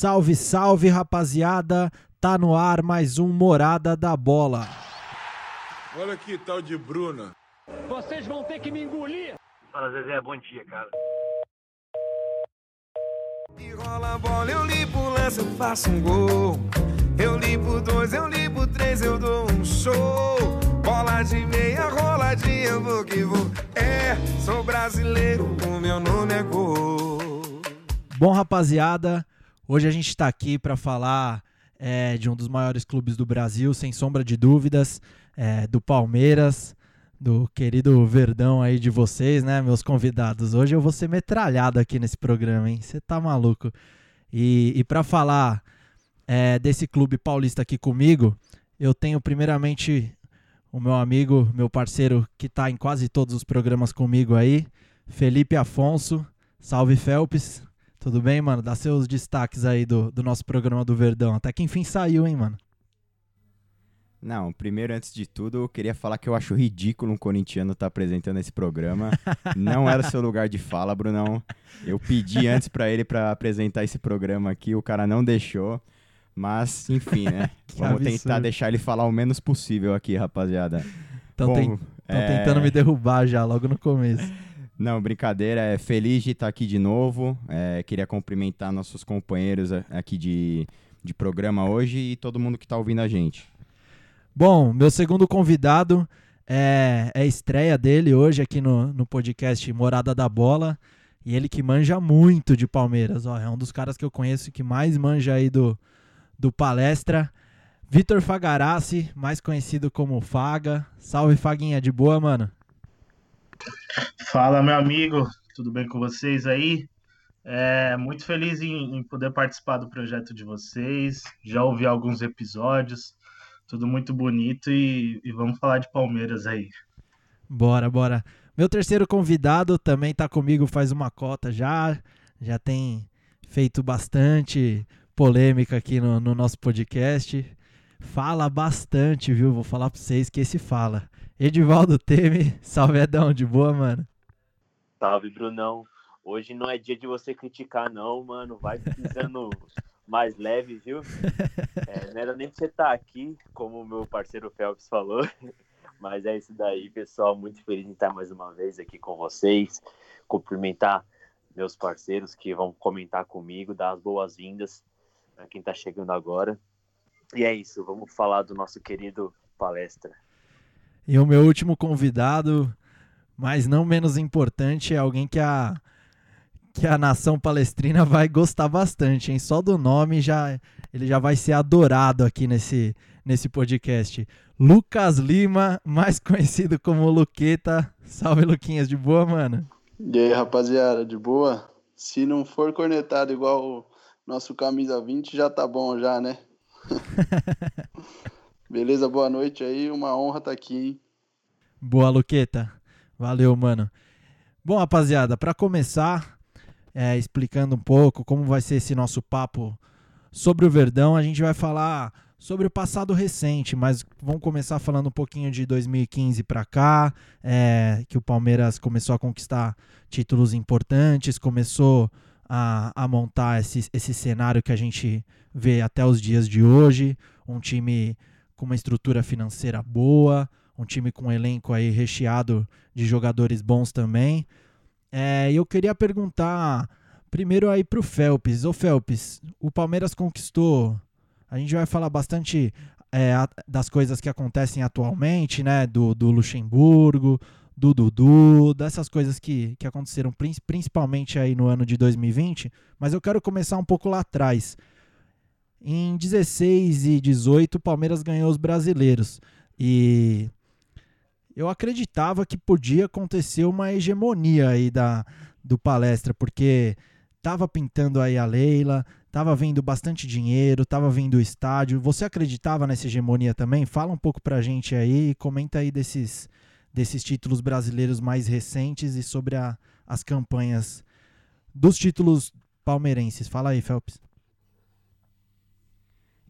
Salve, salve, rapaziada! Tá no ar mais um Morada da Bola. Olha que tal de Bruna. Vocês vão ter que me engolir. Fala, Zezé, bom dia, cara. E rola a bola, eu limpo o lance, eu faço um gol. Eu limpo dois, eu limpo três, eu dou um show. Bola de meia, roladinha, eu vou que vou. É, sou brasileiro, o meu nome é gol. Bom, rapaziada, hoje a gente tá aqui para falar é, de um dos maiores clubes do Brasil, sem sombra de dúvidas, é, do Palmeiras, do querido Verdão aí de vocês, né, meus convidados. Hoje eu vou ser metralhado aqui nesse programa, hein? Você tá maluco. E, e para falar é, desse clube paulista aqui comigo, eu tenho primeiramente o meu amigo, meu parceiro que tá em quase todos os programas comigo aí, Felipe Afonso. Salve, Felps. Tudo bem, mano? Dá seus destaques aí do, do nosso programa do Verdão. Até que enfim saiu, hein, mano? Não, primeiro, antes de tudo, eu queria falar que eu acho ridículo um corintiano estar tá apresentando esse programa. Não era seu lugar de fala, Brunão. Eu pedi antes para ele para apresentar esse programa aqui, o cara não deixou. Mas, enfim, né? Vamos absurdo. tentar deixar ele falar o menos possível aqui, rapaziada. Estão Bom, é, tentando me derrubar já, logo no começo. Não, brincadeira. É feliz de estar aqui de novo. É, queria cumprimentar nossos companheiros aqui de, de programa hoje e todo mundo que está ouvindo a gente. Bom, meu segundo convidado é, é a estreia dele hoje aqui no, no podcast Morada da Bola. E ele que manja muito de Palmeiras. Ó, é um dos caras que eu conheço que mais manja aí do, do palestra. Vitor Fagarassi, mais conhecido como Faga. Salve, Faguinha, de boa, mano? Fala, meu amigo, tudo bem com vocês aí? É, muito feliz em, em poder participar do projeto de vocês. Já ouvi alguns episódios, tudo muito bonito e, e vamos falar de Palmeiras aí. Bora, bora. Meu terceiro convidado também tá comigo faz uma cota já. Já tem feito bastante polêmica aqui no, no nosso podcast. Fala bastante, viu? Vou falar pra vocês que esse fala. Edivaldo Teme, salve Edão, de boa, mano. Salve, Brunão. Hoje não é dia de você criticar, não, mano. Vai pisando mais leve, viu? É, não era nem pra você estar aqui, como o meu parceiro Phelps falou. Mas é isso daí, pessoal. Muito feliz em estar mais uma vez aqui com vocês. Cumprimentar meus parceiros que vão comentar comigo, dar as boas-vindas para quem tá chegando agora. E é isso, vamos falar do nosso querido palestra. E o meu último convidado, mas não menos importante, é alguém que a, que a nação palestrina vai gostar bastante, hein? Só do nome já ele já vai ser adorado aqui nesse, nesse podcast. Lucas Lima, mais conhecido como Luqueta. Salve, Luquinhas, de boa, mano? E aí, rapaziada, de boa? Se não for cornetado igual o nosso camisa 20, já tá bom já, né? Beleza, boa noite aí, uma honra estar aqui, hein? Boa, Luqueta. Valeu, mano. Bom, rapaziada, para começar, é, explicando um pouco como vai ser esse nosso papo sobre o Verdão, a gente vai falar sobre o passado recente, mas vamos começar falando um pouquinho de 2015 para cá, é, que o Palmeiras começou a conquistar títulos importantes, começou a, a montar esse, esse cenário que a gente vê até os dias de hoje, um time com uma estrutura financeira boa, um time com um elenco aí recheado de jogadores bons também. É, eu queria perguntar primeiro aí pro Felps. Ô Felps, o Palmeiras conquistou. A gente vai falar bastante é, das coisas que acontecem atualmente, né? Do, do Luxemburgo, do Dudu, dessas coisas que, que aconteceram prin- principalmente aí no ano de 2020. Mas eu quero começar um pouco lá atrás. Em 16 e 18, o Palmeiras ganhou os brasileiros. E eu acreditava que podia acontecer uma hegemonia aí da, do palestra, porque tava pintando aí a Leila, tava vindo bastante dinheiro, tava vindo o estádio. Você acreditava nessa hegemonia também? Fala um pouco pra gente aí, comenta aí desses, desses títulos brasileiros mais recentes e sobre a- as campanhas dos títulos palmeirenses. Fala aí, Phelps.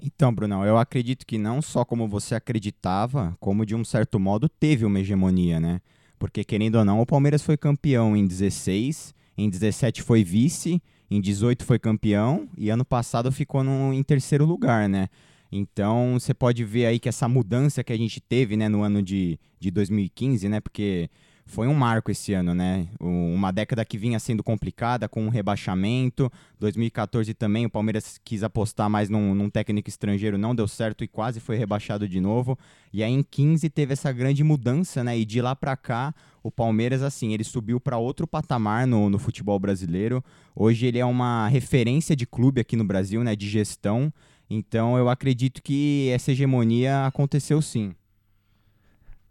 Então, Brunão, eu acredito que não só como você acreditava, como de um certo modo teve uma hegemonia, né? Porque, querendo ou não, o Palmeiras foi campeão em 16, em 17 foi vice, em 18 foi campeão e ano passado ficou no, em terceiro lugar, né? Então você pode ver aí que essa mudança que a gente teve né, no ano de, de 2015, né? Porque foi um marco esse ano, né? Uma década que vinha sendo complicada com um rebaixamento. 2014 também o Palmeiras quis apostar mais num, num, técnico estrangeiro, não deu certo e quase foi rebaixado de novo. E aí em 15 teve essa grande mudança, né? E de lá para cá o Palmeiras assim ele subiu para outro patamar no, no futebol brasileiro. Hoje ele é uma referência de clube aqui no Brasil, né? De gestão. Então eu acredito que essa hegemonia aconteceu sim.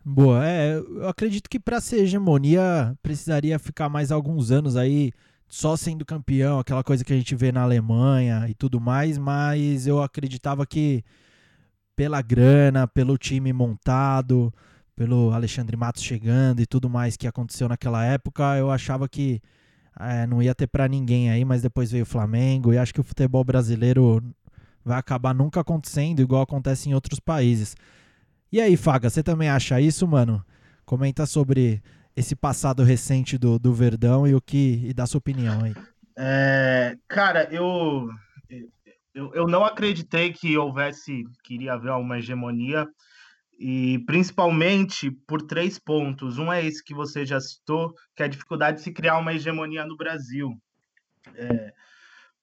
Boa, é, eu acredito que para ser hegemonia precisaria ficar mais alguns anos aí só sendo campeão, aquela coisa que a gente vê na Alemanha e tudo mais, mas eu acreditava que pela grana, pelo time montado, pelo Alexandre Matos chegando e tudo mais que aconteceu naquela época, eu achava que é, não ia ter para ninguém aí, mas depois veio o Flamengo e acho que o futebol brasileiro vai acabar nunca acontecendo igual acontece em outros países. E aí, Faga, você também acha isso, mano? Comenta sobre esse passado recente do, do Verdão e o que e dá sua opinião aí. É, cara, eu, eu, eu não acreditei que houvesse, que iria haver uma hegemonia, e principalmente por três pontos. Um é esse que você já citou, que é a dificuldade de se criar uma hegemonia no Brasil. É,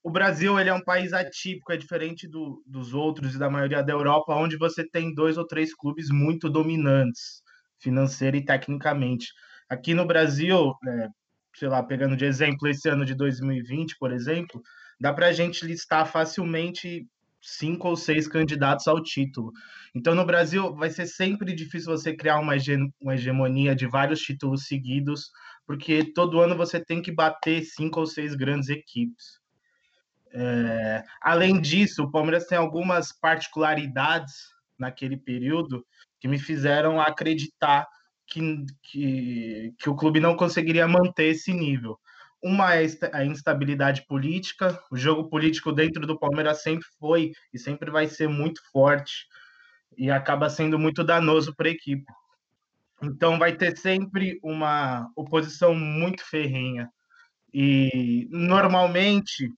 o Brasil ele é um país atípico, é diferente do, dos outros e da maioria da Europa, onde você tem dois ou três clubes muito dominantes, financeira e tecnicamente. Aqui no Brasil, é, sei lá, pegando de exemplo esse ano de 2020, por exemplo, dá para a gente listar facilmente cinco ou seis candidatos ao título. Então, no Brasil, vai ser sempre difícil você criar uma, uma hegemonia de vários títulos seguidos, porque todo ano você tem que bater cinco ou seis grandes equipes. É, além disso, o Palmeiras tem algumas particularidades naquele período que me fizeram acreditar que, que, que o clube não conseguiria manter esse nível. Uma é a instabilidade política, o jogo político dentro do Palmeiras sempre foi e sempre vai ser muito forte e acaba sendo muito danoso para a equipe. Então vai ter sempre uma oposição muito ferrenha. E normalmente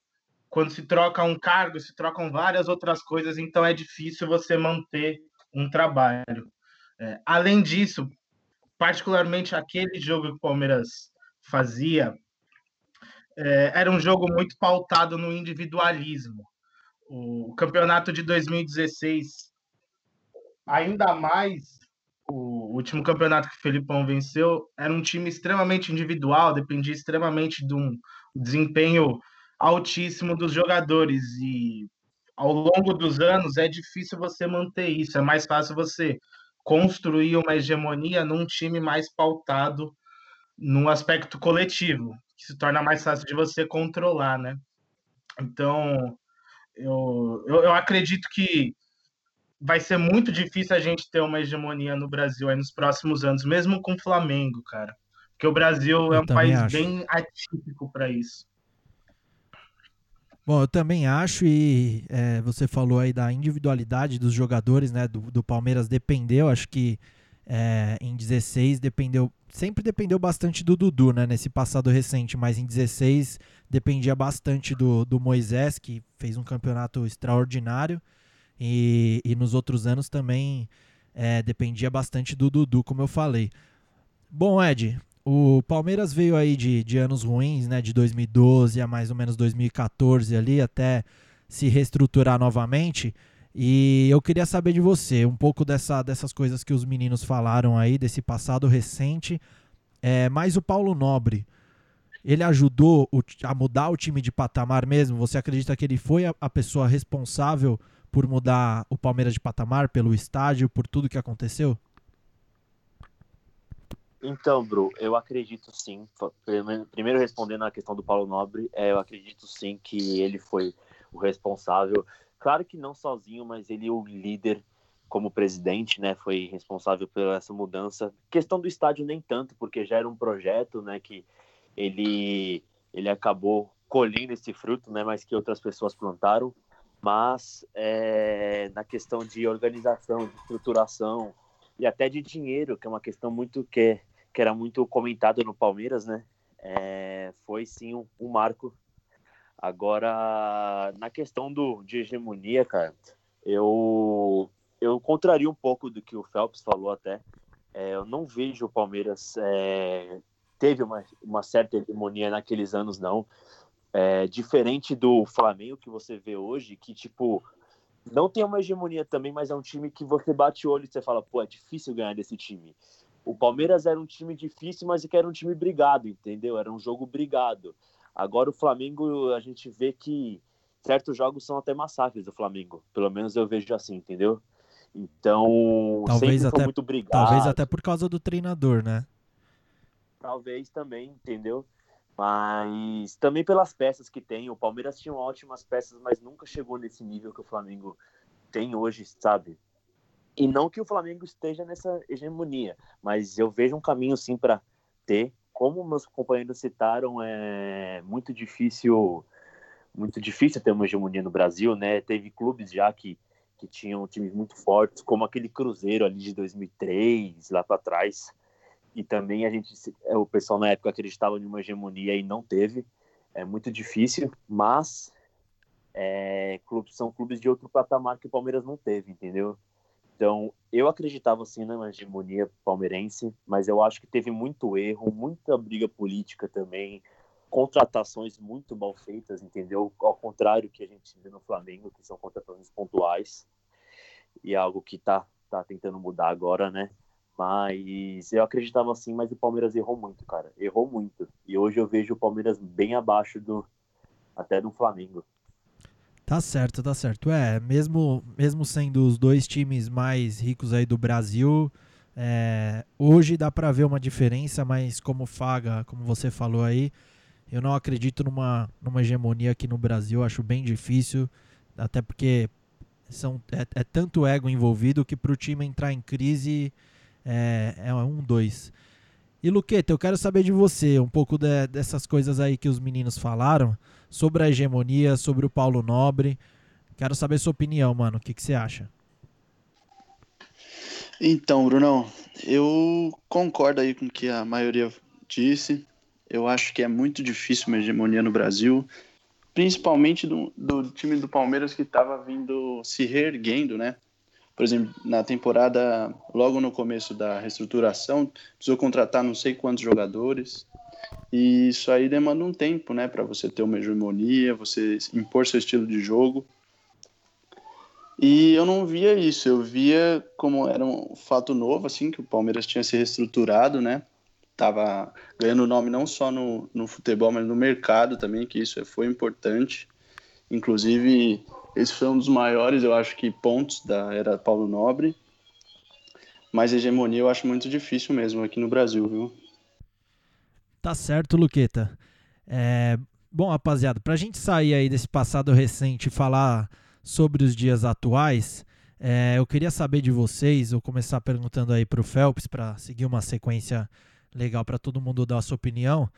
quando se troca um cargo, se trocam várias outras coisas, então é difícil você manter um trabalho. É, além disso, particularmente aquele jogo que o Palmeiras fazia, é, era um jogo muito pautado no individualismo. O campeonato de 2016, ainda mais o último campeonato que o Felipão venceu, era um time extremamente individual, dependia extremamente de um desempenho altíssimo dos jogadores e ao longo dos anos é difícil você manter isso, é mais fácil você construir uma hegemonia num time mais pautado num aspecto coletivo, que se torna mais fácil de você controlar, né? Então, eu, eu, eu acredito que vai ser muito difícil a gente ter uma hegemonia no Brasil aí nos próximos anos, mesmo com o Flamengo, cara. Porque o Brasil eu é um país acho. bem atípico para isso. Bom, eu também acho, e é, você falou aí da individualidade dos jogadores, né? Do, do Palmeiras dependeu, acho que é, em 16 dependeu, sempre dependeu bastante do Dudu, né? Nesse passado recente, mas em 16 dependia bastante do, do Moisés, que fez um campeonato extraordinário, e, e nos outros anos também é, dependia bastante do Dudu, como eu falei. Bom, Ed, o Palmeiras veio aí de, de anos ruins, né? De 2012 a mais ou menos 2014 ali, até se reestruturar novamente. E eu queria saber de você um pouco dessa, dessas coisas que os meninos falaram aí, desse passado recente. É, mas o Paulo Nobre, ele ajudou o, a mudar o time de patamar mesmo? Você acredita que ele foi a, a pessoa responsável por mudar o Palmeiras de patamar, pelo estádio, por tudo que aconteceu? Então, Bru, eu acredito sim. Primeiro respondendo à questão do Paulo Nobre, é, eu acredito sim que ele foi o responsável. Claro que não sozinho, mas ele o líder como presidente, né? Foi responsável pela essa mudança. Questão do estádio nem tanto, porque já era um projeto, né? Que ele ele acabou colhendo esse fruto, né? Mas que outras pessoas plantaram. Mas é, na questão de organização, de estruturação, e até de dinheiro, que é uma questão muito que, que era muito comentada no Palmeiras, né? É, foi sim um, um, marco Agora, na questão do, de hegemonia, cara, eu, eu contraria um pouco do que o Phelps falou até. É, eu não vejo o Palmeiras é, teve uma, uma certa hegemonia naqueles anos, não. É, diferente do Flamengo que você vê hoje, que, tipo, não tem uma hegemonia também, mas é um time que você bate o olho e você fala, pô, é difícil ganhar desse time. O Palmeiras era um time difícil, mas que era um time brigado, entendeu? Era um jogo brigado. Agora o Flamengo, a gente vê que certos jogos são até massacres do Flamengo. Pelo menos eu vejo assim, entendeu? Então, talvez até, muito brigado. Talvez até por causa do treinador, né? Talvez também, entendeu? Mas também pelas peças que tem. O Palmeiras tinha ótimas peças, mas nunca chegou nesse nível que o Flamengo tem hoje, sabe? E não que o Flamengo esteja nessa hegemonia, mas eu vejo um caminho sim para ter. Como meus companheiros citaram, é muito difícil, muito difícil ter uma hegemonia no Brasil, né? Teve clubes já que que tinham times muito fortes, como aquele Cruzeiro ali de 2003, lá para trás e também a gente, é, o pessoal na época acreditava em uma hegemonia e não teve. É muito difícil, mas é, clubes, são clubes de outro patamar que o Palmeiras não teve, entendeu? Então, eu acreditava sim na hegemonia palmeirense, mas eu acho que teve muito erro, muita briga política também, contratações muito mal feitas, entendeu? Ao contrário que a gente vê no Flamengo, que são contratações pontuais, e é algo que tá, tá tentando mudar agora, né? Mas eu acreditava assim, mas o Palmeiras errou muito, cara. Errou muito. E hoje eu vejo o Palmeiras bem abaixo do até do Flamengo. Tá certo, tá certo. É, mesmo, mesmo sendo os dois times mais ricos aí do Brasil, é, hoje dá para ver uma diferença, mas como Faga, como você falou aí, eu não acredito numa, numa hegemonia aqui no Brasil, acho bem difícil, até porque são, é, é tanto ego envolvido que para o time entrar em crise é, é um, dois. E Luqueta, eu quero saber de você um pouco de, dessas coisas aí que os meninos falaram sobre a hegemonia, sobre o Paulo Nobre. Quero saber sua opinião, mano. O que, que você acha? Então, Brunão, eu concordo aí com o que a maioria disse. Eu acho que é muito difícil uma hegemonia no Brasil, principalmente do, do time do Palmeiras que estava vindo se reerguendo, né? Por exemplo, na temporada, logo no começo da reestruturação, precisou contratar não sei quantos jogadores. E isso aí demanda um tempo, né, para você ter uma hegemonia, você impor seu estilo de jogo. E eu não via isso, eu via como era um fato novo, assim, que o Palmeiras tinha se reestruturado, né? Tava ganhando nome não só no, no futebol, mas no mercado também, que isso foi importante. Inclusive, esse foi um dos maiores, eu acho que, pontos da era Paulo Nobre. Mas hegemonia eu acho muito difícil mesmo aqui no Brasil, viu? Tá certo, Luqueta. É... Bom, rapaziada, pra gente sair aí desse passado recente e falar sobre os dias atuais, é... eu queria saber de vocês, vou começar perguntando aí pro Phelps para seguir uma sequência legal para todo mundo dar a sua opinião.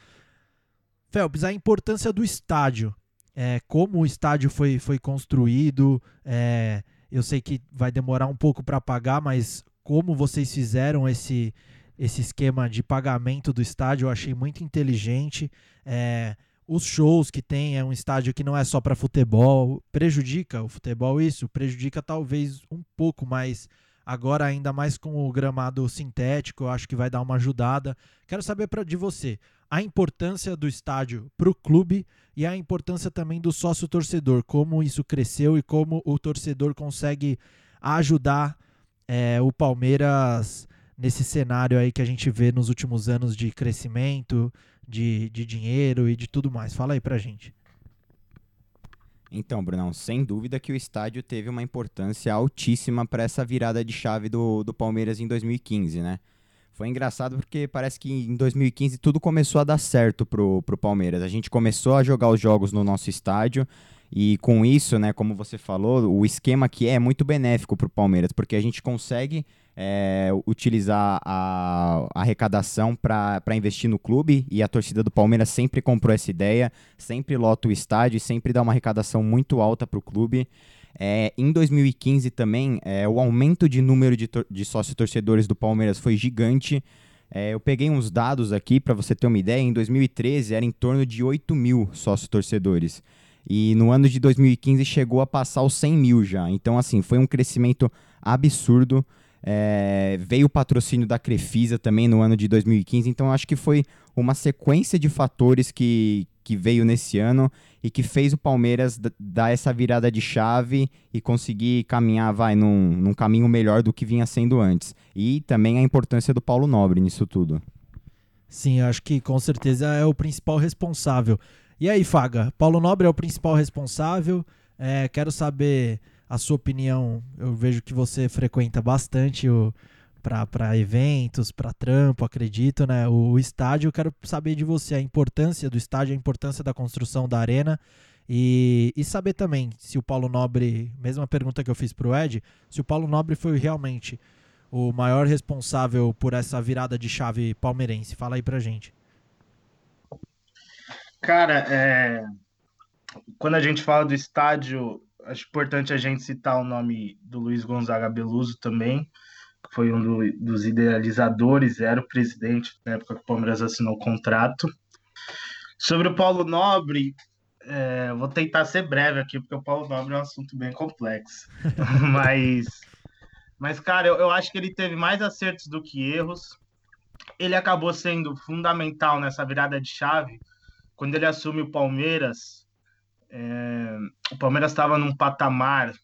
Phelps, a importância do estádio é, como o estádio foi, foi construído. É, eu sei que vai demorar um pouco para pagar, mas como vocês fizeram esse, esse esquema de pagamento do estádio, eu achei muito inteligente. É, os shows que tem, é um estádio que não é só para futebol, prejudica o futebol isso, prejudica talvez um pouco mais agora ainda mais com o gramado sintético, eu acho que vai dar uma ajudada. Quero saber pra, de você a importância do estádio para o clube e a importância também do sócio torcedor, como isso cresceu e como o torcedor consegue ajudar é, o Palmeiras nesse cenário aí que a gente vê nos últimos anos de crescimento, de, de dinheiro e de tudo mais. Fala aí pra gente. Então, Brunão, sem dúvida que o estádio teve uma importância altíssima para essa virada de chave do, do Palmeiras em 2015, né? Foi engraçado porque parece que em 2015 tudo começou a dar certo pro, pro Palmeiras. A gente começou a jogar os jogos no nosso estádio e com isso, né, como você falou, o esquema aqui é muito benéfico pro Palmeiras, porque a gente consegue é, utilizar a, a arrecadação para investir no clube e a torcida do Palmeiras sempre comprou essa ideia, sempre lota o estádio e sempre dá uma arrecadação muito alta para o clube. É, em 2015 também, é, o aumento de número de, de sócios torcedores do Palmeiras foi gigante. É, eu peguei uns dados aqui para você ter uma ideia. Em 2013 era em torno de 8 mil sócios torcedores. E no ano de 2015 chegou a passar os 100 mil já. Então, assim, foi um crescimento absurdo. É, veio o patrocínio da Crefisa também no ano de 2015, então acho que foi uma sequência de fatores que, que veio nesse ano e que fez o Palmeiras dar essa virada de chave e conseguir caminhar, vai, num, num caminho melhor do que vinha sendo antes. E também a importância do Paulo Nobre nisso tudo. Sim, acho que com certeza é o principal responsável. E aí, Faga, Paulo Nobre é o principal responsável. É, quero saber a sua opinião. Eu vejo que você frequenta bastante o para eventos, para trampo, acredito, né? O, o estádio, eu quero saber de você a importância do estádio, a importância da construção da arena e, e saber também se o Paulo Nobre, mesma pergunta que eu fiz para o Ed, se o Paulo Nobre foi realmente o maior responsável por essa virada de chave palmeirense. Fala aí pra gente. Cara, é... quando a gente fala do estádio, acho importante a gente citar o nome do Luiz Gonzaga Beluso também, que foi um do, dos idealizadores, era o presidente na época que o Palmeiras assinou o contrato. Sobre o Paulo Nobre, é, vou tentar ser breve aqui, porque o Paulo Nobre é um assunto bem complexo. mas, mas, cara, eu, eu acho que ele teve mais acertos do que erros. Ele acabou sendo fundamental nessa virada de chave. Quando ele assume o Palmeiras, é, o Palmeiras estava num patamar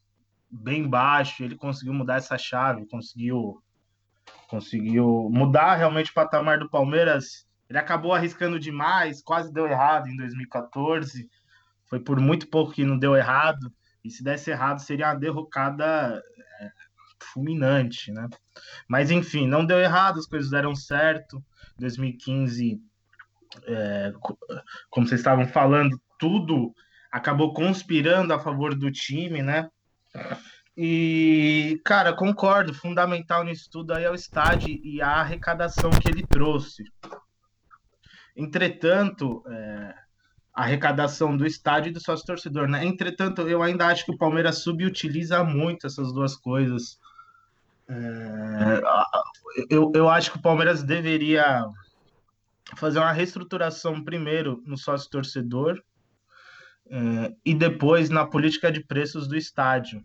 bem baixo, ele conseguiu mudar essa chave, conseguiu conseguiu mudar realmente o patamar do Palmeiras. Ele acabou arriscando demais, quase deu errado em 2014. Foi por muito pouco que não deu errado. E se desse errado, seria uma derrocada é, fulminante, né? Mas enfim, não deu errado, as coisas deram certo. 2015, é, como vocês estavam falando, tudo acabou conspirando a favor do time, né? E, cara, concordo, fundamental nisso tudo aí é o estádio e a arrecadação que ele trouxe. Entretanto, é, a arrecadação do estádio e do sócio torcedor, né? Entretanto, eu ainda acho que o Palmeiras subutiliza muito essas duas coisas. É, eu, eu acho que o Palmeiras deveria fazer uma reestruturação primeiro no sócio torcedor é, e depois na política de preços do estádio.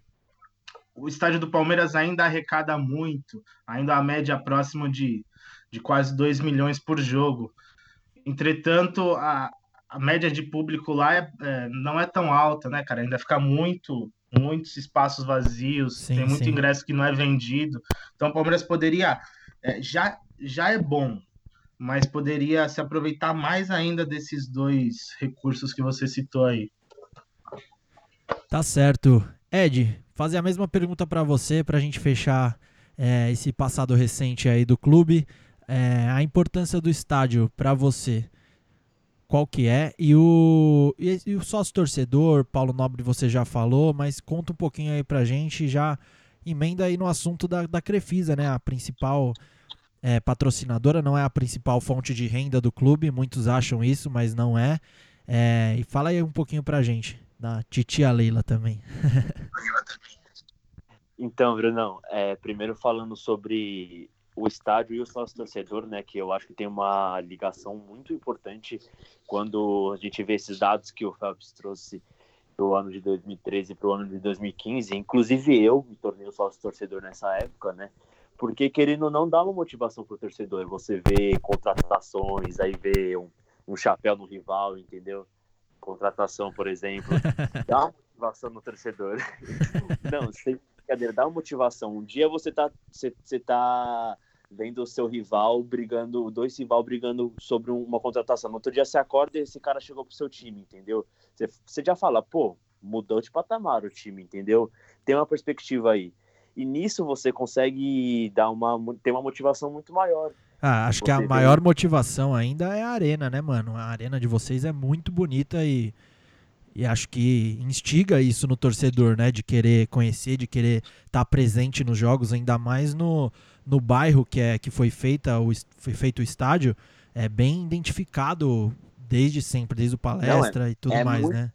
O estádio do Palmeiras ainda arrecada muito, ainda a média próxima de, de quase 2 milhões por jogo. Entretanto, a, a média de público lá é, é, não é tão alta, né, cara? Ainda fica muito, muitos espaços vazios, sim, tem muito sim. ingresso que não é vendido. Então o Palmeiras poderia. É, já, já é bom, mas poderia se aproveitar mais ainda desses dois recursos que você citou aí. Tá certo. Ed, fazer a mesma pergunta para você, para a gente fechar é, esse passado recente aí do clube. É, a importância do estádio para você, qual que é? E o, e, e o sócio torcedor, Paulo Nobre, você já falou, mas conta um pouquinho aí pra gente, já emenda aí no assunto da, da Crefisa, né? A principal é, patrocinadora, não é a principal fonte de renda do clube, muitos acham isso, mas não é. é e fala aí um pouquinho pra gente, da titia Leila também. então, Brunão, é, primeiro falando sobre o estádio e o sócio torcedor, né, que eu acho que tem uma ligação muito importante quando a gente vê esses dados que o Phelps trouxe do ano de 2013 para o ano de 2015. Inclusive eu me tornei o sócio torcedor nessa época, né? Porque querendo não dá uma motivação pro torcedor. Você vê contratações, aí vê um, um chapéu no rival, entendeu? Contratação, por exemplo, dá uma motivação no torcedor. não, sem brincadeira, dá uma motivação. Um dia você tá, você, você tá vendo o seu rival brigando, dois rival brigando sobre uma contratação. No outro dia você acorda e esse cara chegou pro seu time, entendeu? Você, você já fala, pô, mudou de patamar o time, entendeu? Tem uma perspectiva aí. E nisso você consegue dar uma, ter uma motivação muito maior. Ah, acho que a maior motivação ainda é a arena, né, mano? A arena de vocês é muito bonita e, e acho que instiga isso no torcedor, né? De querer conhecer, de querer estar tá presente nos jogos, ainda mais no, no bairro que, é, que foi, feita, o, foi feito o estádio. É bem identificado desde sempre, desde o palestra Não, é, e tudo é mais, muito... né?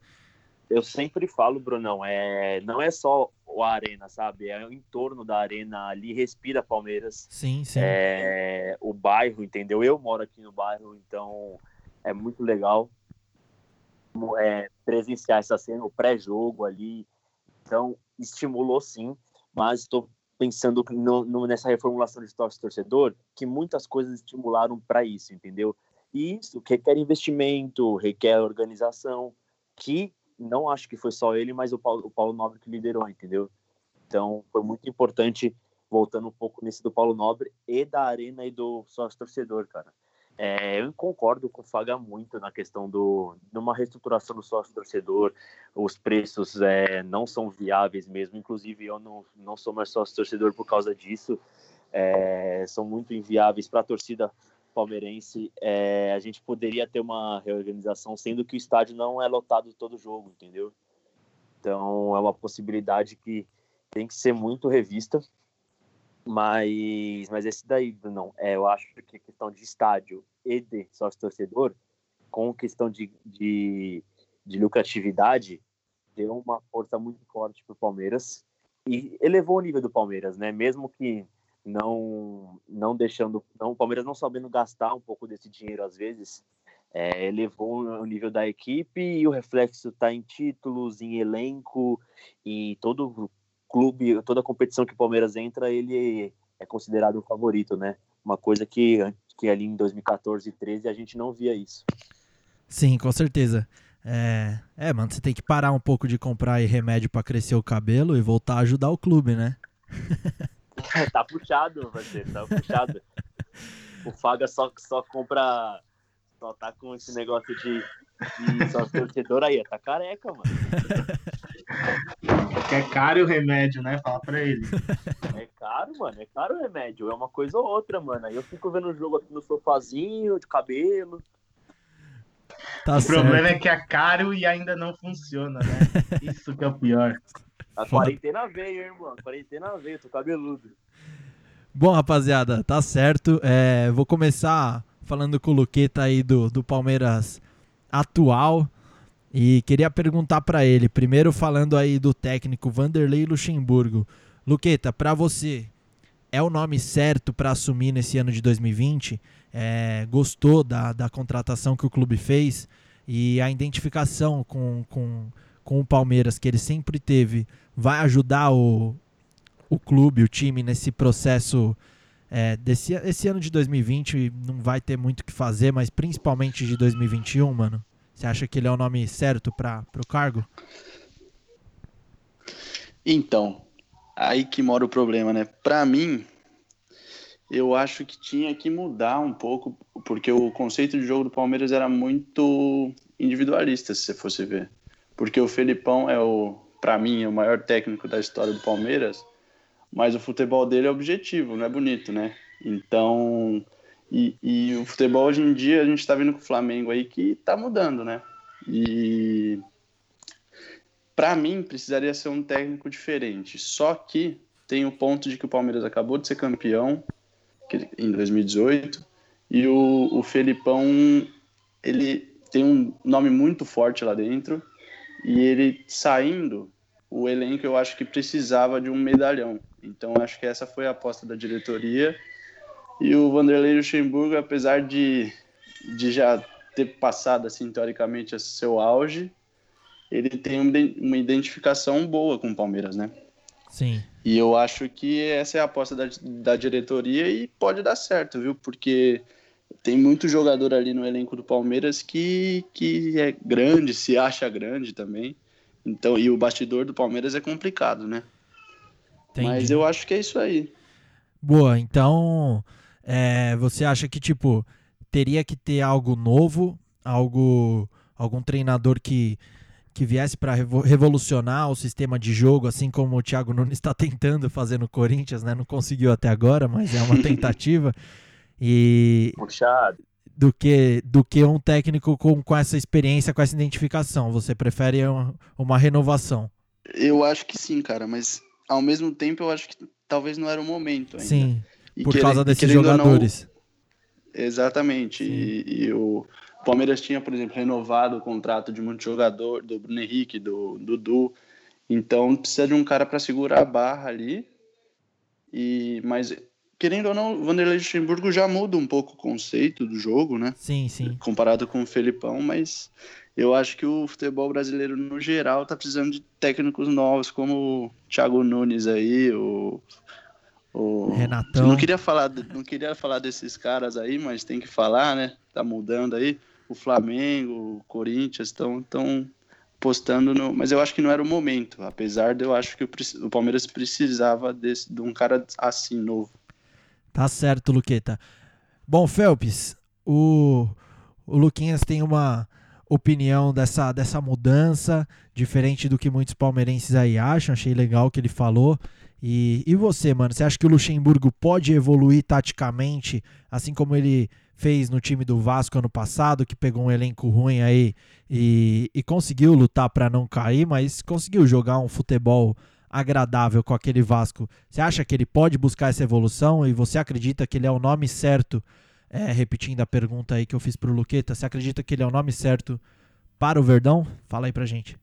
Eu sempre falo, Brunão, é, não é só a arena, sabe? É o entorno da arena ali, respira Palmeiras. Sim, sim. É, o bairro, entendeu? Eu moro aqui no bairro, então é muito legal. é, presenciar essa cena, o pré-jogo ali. Então, estimulou sim, mas estou pensando no, no, nessa reformulação de torcedor, que muitas coisas estimularam para isso, entendeu? E isso requer investimento, requer organização, que não acho que foi só ele, mas o Paulo, o Paulo Nobre que liderou, entendeu? Então, foi muito importante, voltando um pouco nesse do Paulo Nobre e da Arena e do sócio torcedor, cara. É, eu concordo com o Faga muito na questão do numa reestruturação do sócio torcedor, os preços é, não são viáveis mesmo. Inclusive, eu não, não sou mais sócio torcedor por causa disso. É, são muito inviáveis para a torcida palmeirense. É, a gente poderia ter uma reorganização, sendo que o estádio não é lotado todo jogo, entendeu? Então, é uma possibilidade que tem que ser muito revista. Mas, mas esse daí, não. É, eu acho que questão de estádio e de sócio-torcedor, com questão de, de, de lucratividade, deu uma força muito forte para o Palmeiras e elevou o nível do Palmeiras, né? Mesmo que não não deixando, não, o Palmeiras não sabendo gastar um pouco desse dinheiro às vezes, é, elevou o nível da equipe e o reflexo está em títulos, em elenco e todo clube, toda competição que o Palmeiras entra, ele é considerado o favorito, né? Uma coisa que, que ali em 2014 e 13 a gente não via isso. Sim, com certeza. É, é, mano, você tem que parar um pouco de comprar remédio para crescer o cabelo e voltar a ajudar o clube, né? tá puxado, você, tá puxado. O Faga só, só compra. Só tá com esse negócio de, de só torcedor aí, tá careca, mano. Que é caro o remédio, né? Fala pra ele. É caro, mano. É caro o remédio. É uma coisa ou outra, mano. Aí eu fico vendo o jogo aqui no sofazinho, de cabelo. Tá o certo. problema é que é caro e ainda não funciona, né? Isso que é o pior. A quarentena veio, hein, mano? A quarentena veio, tô cabeludo. Bom, rapaziada, tá certo. É, vou começar falando com o Luqueta aí do, do Palmeiras atual. E queria perguntar para ele, primeiro falando aí do técnico Vanderlei Luxemburgo. Luqueta, para você, é o nome certo para assumir nesse ano de 2020? É, gostou da, da contratação que o clube fez e a identificação com, com, com o Palmeiras que ele sempre teve vai ajudar o, o clube, o time nesse processo é, desse esse ano de 2020 não vai ter muito o que fazer, mas principalmente de 2021, mano. Você acha que ele é o nome certo para o cargo? Então, aí que mora o problema, né? Para mim, eu acho que tinha que mudar um pouco, porque o conceito de jogo do Palmeiras era muito individualista, se você fosse ver. Porque o Felipão é o, para mim, é o maior técnico da história do Palmeiras, mas o futebol dele é objetivo, não é bonito, né? Então, e, e o futebol hoje em dia, a gente está vendo com o Flamengo aí que está mudando, né? E para mim precisaria ser um técnico diferente. Só que tem o ponto de que o Palmeiras acabou de ser campeão em 2018 e o, o Felipão ele tem um nome muito forte lá dentro e ele saindo o elenco eu acho que precisava de um medalhão. Então acho que essa foi a aposta da diretoria e o Vanderlei Luxemburgo, apesar de, de já ter passado, assim, teoricamente, seu auge, ele tem uma identificação boa com o Palmeiras, né? Sim. E eu acho que essa é a aposta da, da diretoria e pode dar certo, viu? Porque tem muito jogador ali no elenco do Palmeiras que, que é grande, se acha grande também. Então, e o bastidor do Palmeiras é complicado, né? Entendi. Mas eu acho que é isso aí. Boa, então é, você acha que, tipo, teria que ter algo novo, algo, algum treinador que, que viesse para revolucionar o sistema de jogo, assim como o Thiago Nunes está tentando fazer no Corinthians, né? Não conseguiu até agora, mas é uma tentativa. E Puxado. do que do que um técnico com, com essa experiência, com essa identificação. Você prefere uma, uma renovação? Eu acho que sim, cara, mas ao mesmo tempo eu acho que talvez não era o momento ainda. Sim, E por causa desses ou não, jogadores. Exatamente. E, e o Palmeiras tinha, por exemplo, renovado o contrato de muito jogador, do Bruno Henrique, do Dudu. Então precisa de um cara para segurar a barra ali. E, mas, querendo ou não, o Vanderlei Luxemburgo já muda um pouco o conceito do jogo, né? Sim, sim. Comparado com o Felipão, mas eu acho que o futebol brasileiro, no geral, está precisando de técnicos novos, como o Thiago Nunes aí, o. o... Renatão. Não queria, falar, não queria falar desses caras aí, mas tem que falar, né? Tá mudando aí. O Flamengo, o Corinthians estão tão postando no. Mas eu acho que não era o momento, apesar de eu acho que o, Palmeiras precisava desse, de um cara assim novo. Tá certo, Luqueta. Bom, Felps, o, o Luquinhas tem uma opinião dessa, dessa mudança, diferente do que muitos palmeirenses aí acham. Achei legal o que ele falou. E, e você, mano? Você acha que o Luxemburgo pode evoluir taticamente, assim como ele fez no time do Vasco ano passado, que pegou um elenco ruim aí e, e conseguiu lutar para não cair, mas conseguiu jogar um futebol agradável com aquele Vasco. Você acha que ele pode buscar essa evolução e você acredita que ele é o nome certo? É, repetindo a pergunta aí que eu fiz para o Luqueta, você acredita que ele é o nome certo para o Verdão? Fala aí pra gente.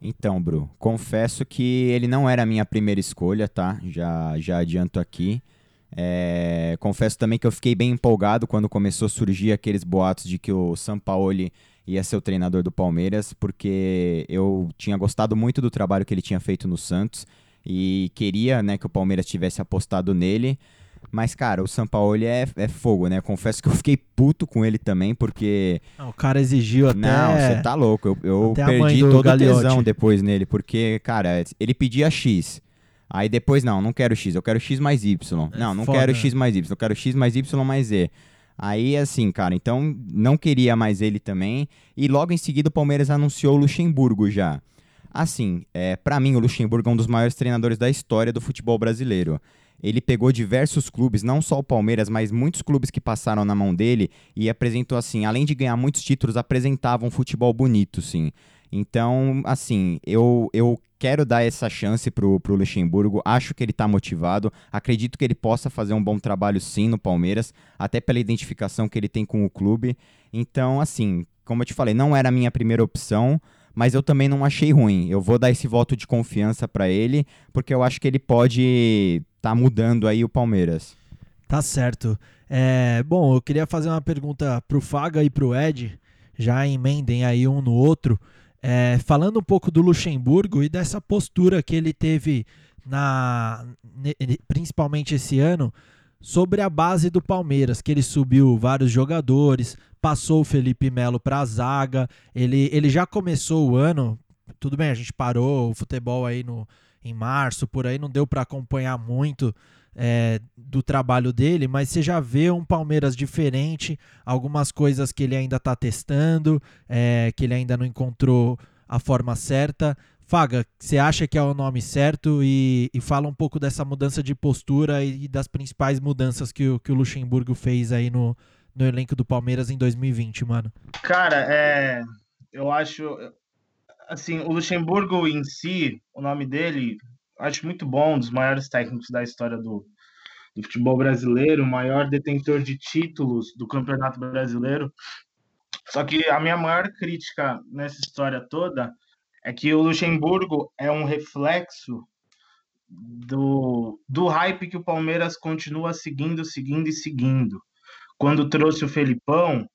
Então, Bru, confesso que ele não era a minha primeira escolha, tá? Já, já adianto aqui. É, confesso também que eu fiquei bem empolgado quando começou a surgir aqueles boatos de que o Sampaoli ia ser o treinador do Palmeiras, porque eu tinha gostado muito do trabalho que ele tinha feito no Santos e queria né, que o Palmeiras tivesse apostado nele. Mas, cara, o Sampaoli é, é fogo, né? Confesso que eu fiquei puto com ele também, porque. Não, o cara exigiu até. Não, você tá louco. Eu, eu perdi todo o tesão depois nele, porque, cara, ele pedia X. Aí depois, não, não quero X, eu quero X mais Y. É não, não foda, quero X mais Y, eu quero X mais Y mais Z. Aí, assim, cara, então não queria mais ele também. E logo em seguida o Palmeiras anunciou o Luxemburgo já. Assim, é, para mim o Luxemburgo é um dos maiores treinadores da história do futebol brasileiro. Ele pegou diversos clubes, não só o Palmeiras, mas muitos clubes que passaram na mão dele e apresentou assim, além de ganhar muitos títulos, apresentava um futebol bonito, sim. Então, assim, eu, eu quero dar essa chance pro, pro Luxemburgo. Acho que ele está motivado. Acredito que ele possa fazer um bom trabalho sim no Palmeiras, até pela identificação que ele tem com o clube. Então, assim, como eu te falei, não era a minha primeira opção, mas eu também não achei ruim. Eu vou dar esse voto de confiança para ele, porque eu acho que ele pode tá mudando aí o Palmeiras. Tá certo. É, bom, eu queria fazer uma pergunta pro Faga e pro Ed, já emendem aí um no outro. É, falando um pouco do Luxemburgo e dessa postura que ele teve na principalmente esse ano sobre a base do Palmeiras, que ele subiu vários jogadores, passou o Felipe Melo para a zaga, ele, ele já começou o ano, tudo bem, a gente parou o futebol aí no, em março, por aí não deu para acompanhar muito, é, do trabalho dele, mas você já vê um Palmeiras diferente, algumas coisas que ele ainda está testando, é, que ele ainda não encontrou a forma certa. Faga, você acha que é o nome certo e, e fala um pouco dessa mudança de postura e, e das principais mudanças que o, que o Luxemburgo fez aí no, no elenco do Palmeiras em 2020, mano? Cara, é, eu acho assim, o Luxemburgo em si, o nome dele, acho muito bom, um dos maiores técnicos da história do, do futebol brasileiro, o maior detentor de títulos do Campeonato Brasileiro. Só que a minha maior crítica nessa história toda é que o Luxemburgo é um reflexo do, do hype que o Palmeiras continua seguindo, seguindo e seguindo. Quando trouxe o Felipão,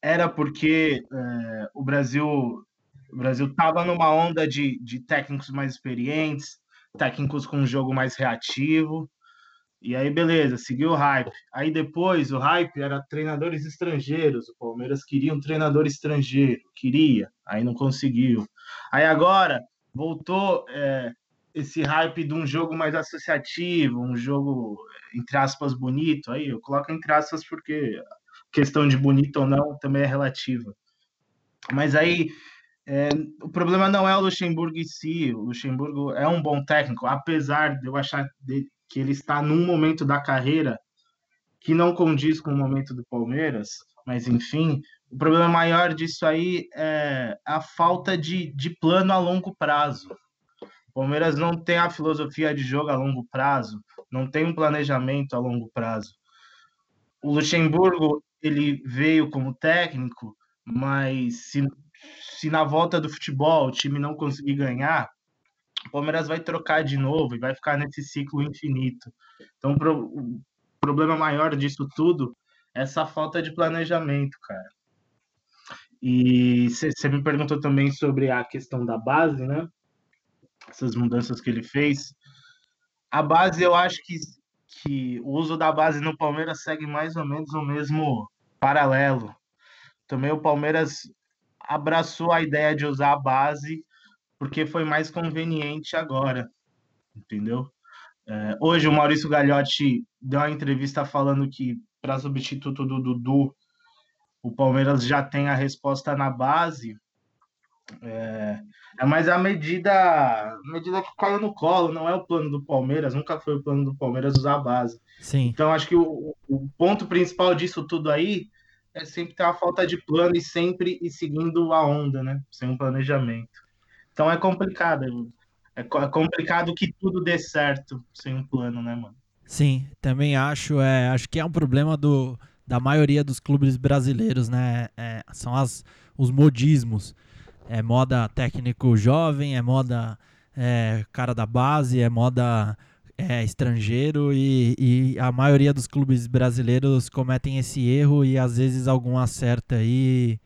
era porque é, o Brasil o Brasil estava numa onda de, de técnicos mais experientes, técnicos com um jogo mais reativo. E aí, beleza, seguiu o hype. Aí depois, o hype era treinadores estrangeiros. O Palmeiras queria um treinador estrangeiro, queria, aí não conseguiu. Aí agora voltou é, esse hype de um jogo mais associativo, um jogo, entre aspas, bonito. Aí eu coloco entre aspas porque questão de bonito ou não também é relativa. Mas aí é, o problema não é o Luxemburgo em si. O Luxemburgo é um bom técnico, apesar de eu achar de, que ele está num momento da carreira que não condiz com o momento do Palmeiras. Mas, enfim, o problema maior disso aí é a falta de, de plano a longo prazo. O Palmeiras não tem a filosofia de jogo a longo prazo, não tem um planejamento a longo prazo. O Luxemburgo ele veio como técnico, mas se se na volta do futebol o time não conseguir ganhar, o Palmeiras vai trocar de novo e vai ficar nesse ciclo infinito. Então, o problema maior disso tudo é essa falta de planejamento, cara. E você me perguntou também sobre a questão da base, né? Essas mudanças que ele fez. A base, eu acho que, que o uso da base no Palmeiras segue mais ou menos o mesmo paralelo. Também o Palmeiras abraçou a ideia de usar a base porque foi mais conveniente agora, entendeu? É, hoje o Maurício Gagliotti deu uma entrevista falando que para substituto do Dudu, o Palmeiras já tem a resposta na base. É, é mais a medida, medida que caiu no colo, não é o plano do Palmeiras, nunca foi o plano do Palmeiras usar a base. Sim. Então acho que o, o ponto principal disso tudo aí é sempre ter uma falta de plano e sempre ir seguindo a onda, né? Sem um planejamento. Então é complicado. É, é complicado que tudo dê certo sem um plano, né, mano? Sim, também acho. É, acho que é um problema do, da maioria dos clubes brasileiros, né? É, são as, os modismos. É moda técnico jovem, é moda é, cara da base, é moda é, estrangeiro e, e, a maioria dos clubes brasileiros cometem esse erro e às vezes algum acerta aí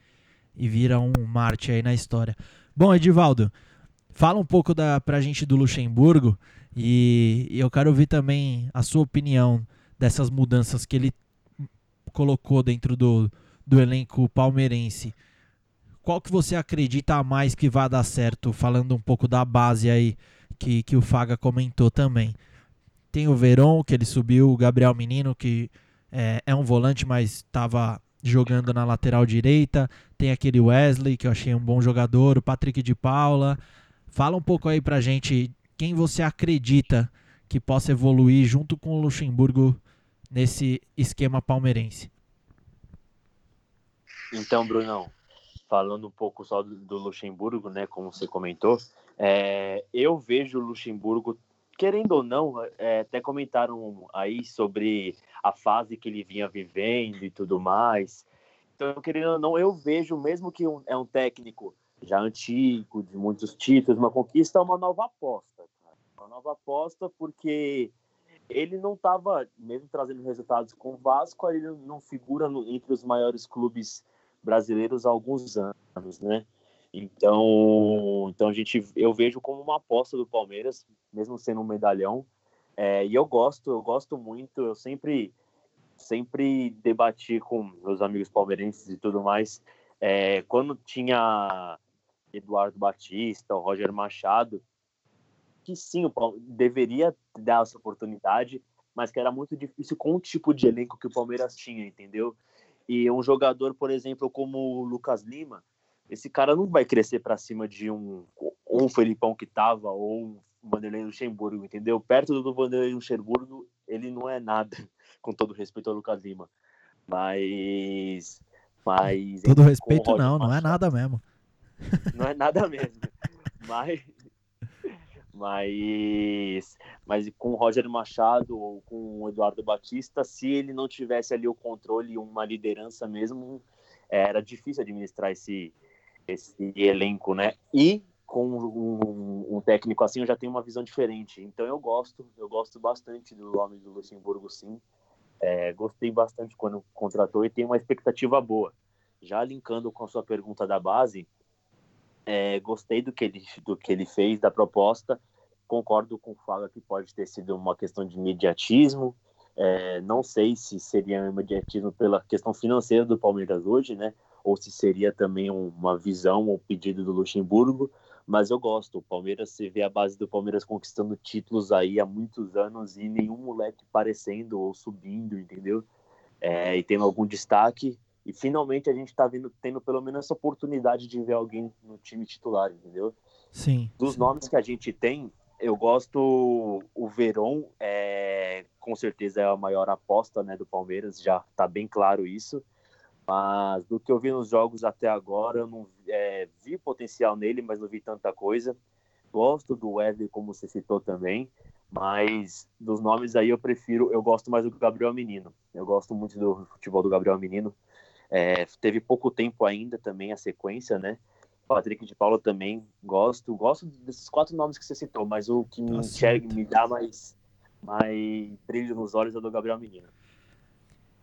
e vira um Marte aí na história. Bom, Edivaldo, fala um pouco da, pra gente do Luxemburgo e, e eu quero ouvir também a sua opinião dessas mudanças que ele colocou dentro do, do elenco palmeirense. Qual que você acredita a mais que vai dar certo? Falando um pouco da base aí que, que o Faga comentou também. Tem o Veron, que ele subiu, o Gabriel Menino, que é, é um volante, mas estava jogando na lateral direita. Tem aquele Wesley, que eu achei um bom jogador, o Patrick de Paula. Fala um pouco aí pra gente quem você acredita que possa evoluir junto com o Luxemburgo nesse esquema palmeirense. Então, Brunão, falando um pouco só do, do Luxemburgo, né, como você comentou, é, eu vejo o Luxemburgo, querendo ou não, é, até comentaram aí sobre a fase que ele vinha vivendo e tudo mais. Então, querendo ou não, eu vejo, mesmo que um, é um técnico já antigo, de muitos títulos, uma conquista, uma nova aposta. Cara. Uma nova aposta porque ele não estava, mesmo trazendo resultados com o Vasco, ele não figura no, entre os maiores clubes brasileiros há alguns anos, né? Então, então a gente, eu vejo como uma aposta do Palmeiras, mesmo sendo um medalhão, é, e eu gosto, eu gosto muito, eu sempre, sempre debati com meus amigos palmeirenses e tudo mais. É, quando tinha Eduardo Batista, o Roger Machado, que sim, o Palmeiras deveria dar essa oportunidade, mas que era muito difícil com o tipo de elenco que o Palmeiras tinha, entendeu? E um jogador, por exemplo, como o Lucas Lima, esse cara não vai crescer para cima de um, um Felipão que tava ou Vanderlei Luxemburgo, entendeu? Perto do Vanderlei Luxemburgo, ele não é nada, com todo respeito ao Lucas Lima. Mas. Mas. Todo respeito não, não é nada mesmo. Não é nada mesmo. mas. Mas, mas com o Roger Machado ou com o Eduardo Batista, se ele não tivesse ali o controle e uma liderança mesmo, era difícil administrar esse, esse elenco, né? E com um, um, técnico assim eu já tenho uma visão diferente. Então eu gosto, eu gosto bastante do homem do Luxemburgo, sim. É, gostei bastante quando contratou e tenho uma expectativa boa. Já linkando com a sua pergunta da base, é, gostei do que, ele, do que ele fez, da proposta. Concordo com o Fala que pode ter sido uma questão de imediatismo. É, não sei se seria um imediatismo pela questão financeira do Palmeiras hoje, né? Ou se seria também uma visão ou pedido do Luxemburgo mas eu gosto. O Palmeiras, você vê a base do Palmeiras conquistando títulos aí há muitos anos e nenhum moleque parecendo ou subindo, entendeu? É, e tendo algum destaque. E finalmente a gente tá vendo, tendo pelo menos essa oportunidade de ver alguém no time titular, entendeu? Sim. Dos sim. nomes que a gente tem, eu gosto o Verón, é, com certeza é a maior aposta né, do Palmeiras, já tá bem claro isso. Mas do que eu vi nos jogos até agora, eu não é, vi potencial nele, mas não vi tanta coisa. Gosto do Wesley, como você citou também, mas dos nomes aí eu prefiro, eu gosto mais do Gabriel Menino. Eu gosto muito do futebol do Gabriel Menino. É, teve pouco tempo ainda também a sequência, né? Patrick de Paula também gosto. Gosto desses quatro nomes que você citou, mas o que me, enxerga, me dá mais, mais brilho nos olhos é do Gabriel Menino.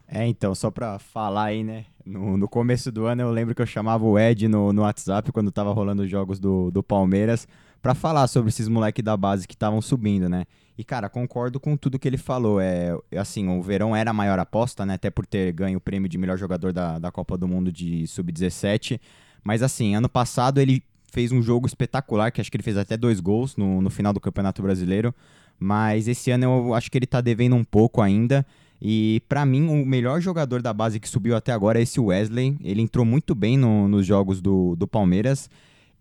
É, então, só pra falar aí, né? No, no começo do ano eu lembro que eu chamava o Ed no, no WhatsApp quando tava rolando os jogos do, do Palmeiras pra falar sobre esses moleques da base que estavam subindo, né? E, cara, concordo com tudo que ele falou. É, assim, o Verão era a maior aposta, né? Até por ter ganho o prêmio de melhor jogador da, da Copa do Mundo de Sub-17. Mas, assim, ano passado ele fez um jogo espetacular, que acho que ele fez até dois gols no, no final do Campeonato Brasileiro. Mas esse ano eu acho que ele tá devendo um pouco ainda. E para mim, o melhor jogador da base que subiu até agora é esse Wesley. Ele entrou muito bem no, nos jogos do, do Palmeiras.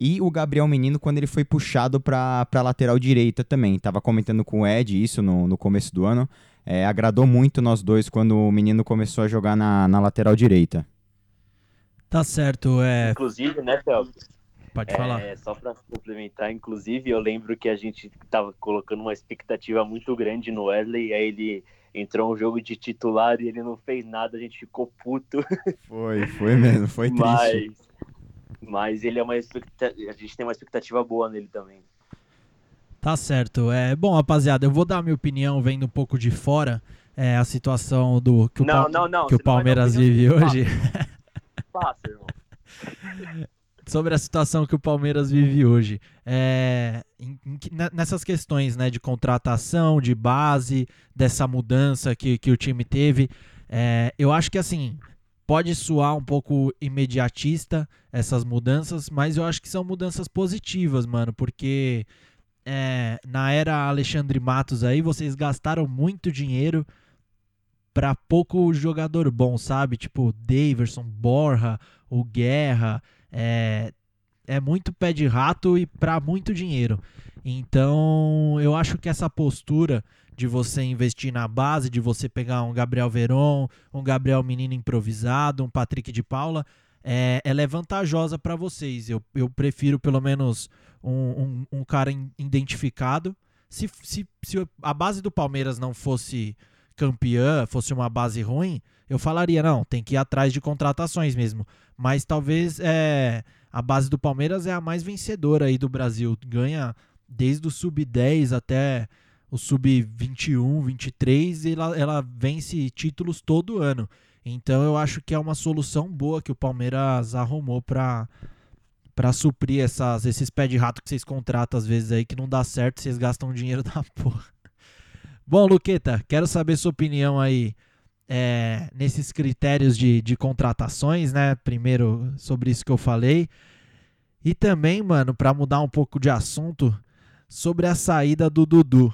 E o Gabriel Menino, quando ele foi puxado para a lateral direita também. Tava comentando com o Ed isso no, no começo do ano. É, agradou muito nós dois quando o menino começou a jogar na, na lateral direita. Tá certo, é. Inclusive, né, Felps? Pode falar. É, só para complementar, inclusive, eu lembro que a gente tava colocando uma expectativa muito grande no Wesley, aí ele entrou um jogo de titular e ele não fez nada, a gente ficou puto. Foi, foi mesmo, foi triste. Mas, mas ele é uma expectativa, a gente tem uma expectativa boa nele também. Tá certo. É, bom, rapaziada, eu vou dar a minha opinião vendo um pouco de fora é, a situação do que o, Não, Pal- não, não, que o Palmeiras vive hoje. Passa, irmão. sobre a situação que o Palmeiras vive hoje. É, em- em nessas questões né, de contratação, de base, dessa mudança que, que o time teve, é, eu acho que assim. Pode soar um pouco imediatista essas mudanças, mas eu acho que são mudanças positivas, mano, porque é, na era Alexandre Matos aí, vocês gastaram muito dinheiro pra pouco jogador bom, sabe? Tipo, Daverson, Borja, o Guerra, é, é muito pé de rato e pra muito dinheiro. Então, eu acho que essa postura de você investir na base, de você pegar um Gabriel Veron, um Gabriel Menino improvisado, um Patrick de Paula, é, ela é vantajosa para vocês. Eu, eu prefiro pelo menos um, um, um cara identificado. Se, se, se a base do Palmeiras não fosse campeã, fosse uma base ruim, eu falaria, não, tem que ir atrás de contratações mesmo. Mas talvez é, a base do Palmeiras é a mais vencedora aí do Brasil. Ganha desde o sub-10 até o sub-21, 23, e ela, ela vence títulos todo ano. Então eu acho que é uma solução boa que o Palmeiras arrumou para para suprir essas, esses pés de rato que vocês contratam às vezes aí que não dá certo, vocês gastam dinheiro da porra. Bom, Luqueta, quero saber sua opinião aí é, nesses critérios de, de contratações, né? Primeiro, sobre isso que eu falei. E também, mano, para mudar um pouco de assunto, sobre a saída do Dudu.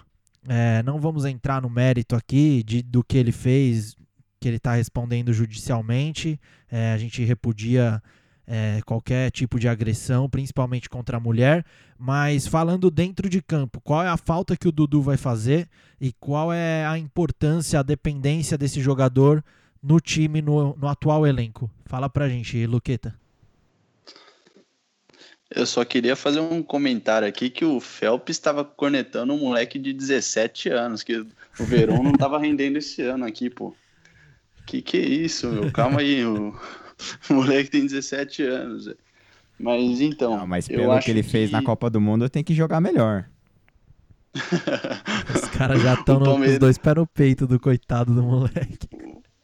É, não vamos entrar no mérito aqui de, do que ele fez, que ele está respondendo judicialmente. É, a gente repudia é, qualquer tipo de agressão, principalmente contra a mulher. Mas falando dentro de campo, qual é a falta que o Dudu vai fazer e qual é a importância, a dependência desse jogador no time, no, no atual elenco? Fala pra gente, Luqueta. Eu só queria fazer um comentário aqui que o Phelps estava cornetando um moleque de 17 anos, que o Verón não estava rendendo esse ano aqui, pô. Que que é isso, meu? Calma aí, o, o moleque tem 17 anos. Mas então, Não, mas eu pelo acho que ele fez na Copa do Mundo, tem que jogar melhor. Os caras já estão O com os Palmeiras- dois pés no peito do coitado do moleque.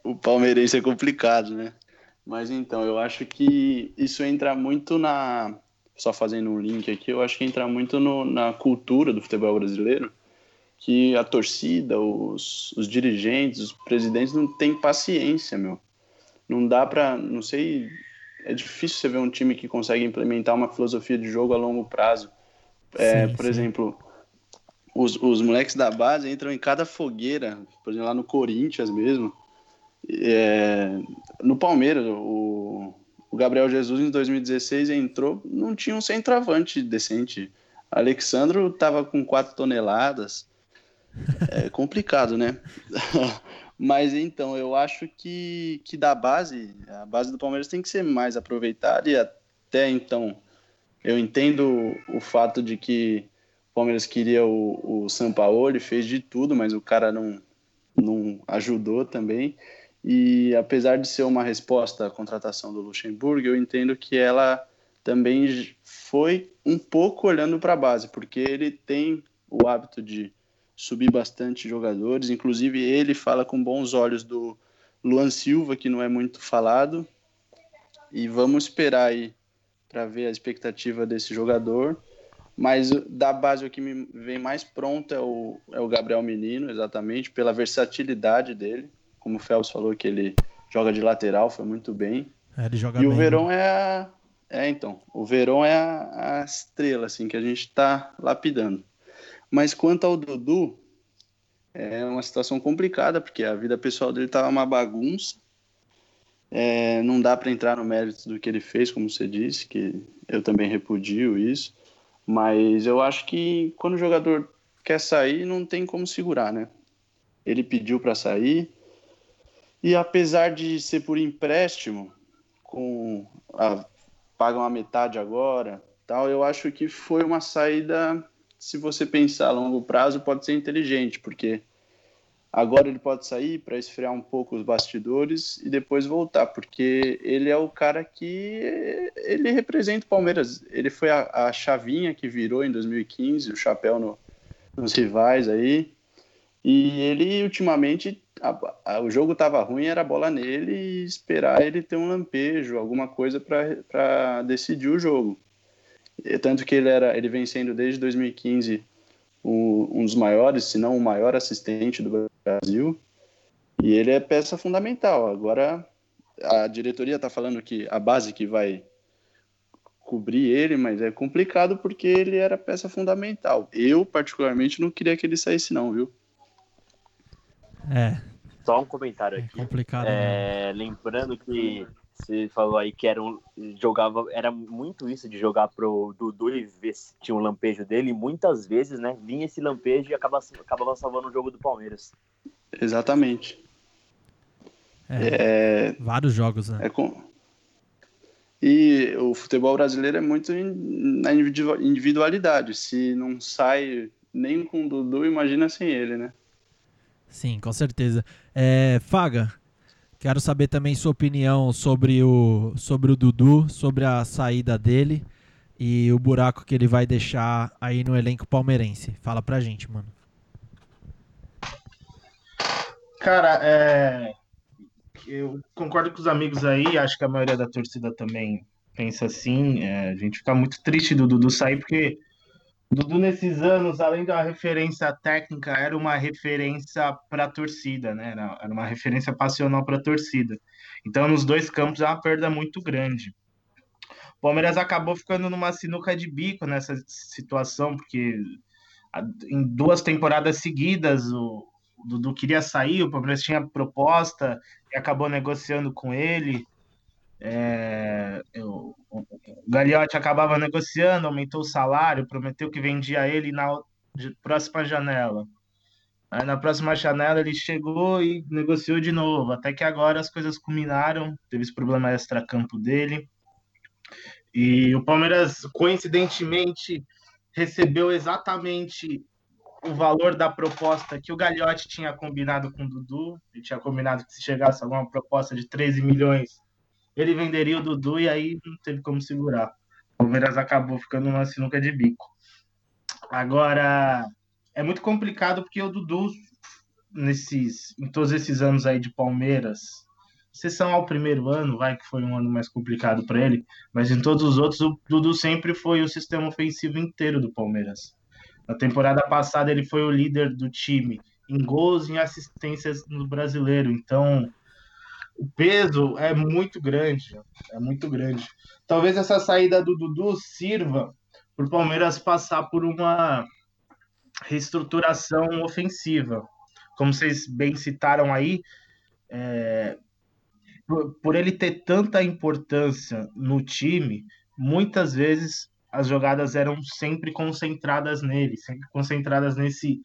o palmeirense é complicado, né? Mas então, eu acho que isso entra muito na. Só fazendo um link aqui, eu acho que entra muito no- na cultura do futebol brasileiro, que a torcida, os, os dirigentes, os presidentes não têm paciência, meu. Não dá pra. Não sei. É difícil você ver um time que consegue implementar uma filosofia de jogo a longo prazo. É, Sim, por sim. exemplo, os, os moleques da base entram em cada fogueira, por exemplo, lá no Corinthians mesmo. É, no Palmeiras, o, o Gabriel Jesus em 2016 entrou, não tinha um centroavante decente. Alexandro estava com 4 toneladas. É complicado, né? Mas então, eu acho que, que da base, a base do Palmeiras tem que ser mais aproveitada e até então eu entendo o fato de que o Palmeiras queria o, o Sampaoli, fez de tudo, mas o cara não, não ajudou também. E apesar de ser uma resposta à contratação do Luxemburgo, eu entendo que ela também foi um pouco olhando para a base, porque ele tem o hábito de subir bastante jogadores, inclusive ele fala com bons olhos do, Luan Silva, que não é muito falado. E vamos esperar aí para ver a expectativa desse jogador. Mas da base o que me vem mais pronto é o, é o Gabriel Menino, exatamente, pela versatilidade dele. Como o Phelps falou que ele joga de lateral, foi muito bem. É, ele joga e bem, o Verão né? é a. É, então. O Verão é a, a estrela, assim, que a gente está lapidando. Mas quanto ao Dudu, é uma situação complicada, porque a vida pessoal dele tava uma bagunça. É, não dá para entrar no mérito do que ele fez, como você disse, que eu também repudio isso. Mas eu acho que quando o jogador quer sair, não tem como segurar, né? Ele pediu para sair. E apesar de ser por empréstimo, com a, pagam a metade agora, tal, eu acho que foi uma saída, se você pensar a longo prazo, pode ser inteligente, porque agora ele pode sair para esfriar um pouco os bastidores e depois voltar, porque ele é o cara que ele representa o Palmeiras. Ele foi a, a chavinha que virou em 2015, o chapéu no, nos rivais aí. E ele ultimamente a- a- o jogo estava ruim, era bola nele e esperar ele ter um lampejo, alguma coisa para decidir o jogo. E tanto que ele era, ele vem sendo desde 2015 um, um dos maiores, se não o maior assistente do Brasil. E ele é peça fundamental. Agora a diretoria está falando que a base que vai cobrir ele, mas é complicado porque ele era peça fundamental. Eu particularmente não queria que ele saísse não, viu? É, Só um comentário é aqui. complicado. né? É, lembrando que você falou aí que era um, jogava, era muito isso de jogar pro Dudu e ver se tinha um lampejo dele. E muitas vezes, né, vinha esse lampejo e acaba, acabava salvando o jogo do Palmeiras. Exatamente. É, É, Vários jogos, né? É com... E o futebol brasileiro é muito na individu- individualidade. Se não sai nem com o Dudu, imagina sem ele, né? Sim, com certeza. É, Faga, quero saber também sua opinião sobre o, sobre o Dudu, sobre a saída dele e o buraco que ele vai deixar aí no elenco palmeirense. Fala pra gente, mano. Cara, é, eu concordo com os amigos aí, acho que a maioria da torcida também pensa assim. é, a gente fica muito triste do Dudu sair, porque Dudu, nesses anos, além da referência técnica, era uma referência para a torcida, né? Era, uma referência passional para a torcida. Então, nos dois campos, é uma perda muito grande. O Palmeiras acabou ficando numa sinuca de bico nessa situação, porque em duas temporadas seguidas o Dudu queria sair, o Palmeiras tinha proposta e acabou negociando com ele. É, eu- o Gagliotti acabava negociando, aumentou o salário, prometeu que vendia ele na próxima janela. Aí na próxima janela ele chegou e negociou de novo, até que agora as coisas culminaram, teve esse problema extra-campo dele. E o Palmeiras, coincidentemente, recebeu exatamente o valor da proposta que o Gagliotti tinha combinado com o Dudu. Ele tinha combinado que se chegasse alguma proposta de 13 milhões, ele venderia o Dudu e aí não teve como segurar. O Palmeiras acabou ficando numa sinuca de bico. Agora, é muito complicado porque o Dudu, nesses, em todos esses anos aí de Palmeiras, exceção ao primeiro ano, vai que foi um ano mais complicado para ele, mas em todos os outros, o Dudu sempre foi o sistema ofensivo inteiro do Palmeiras. Na temporada passada, ele foi o líder do time em gols e em assistências no brasileiro. Então, o peso é muito grande. É muito grande. Talvez essa saída do Dudu sirva para o Palmeiras passar por uma reestruturação ofensiva. Como vocês bem citaram aí, é, por, por ele ter tanta importância no time, muitas vezes as jogadas eram sempre concentradas nele, sempre concentradas nesse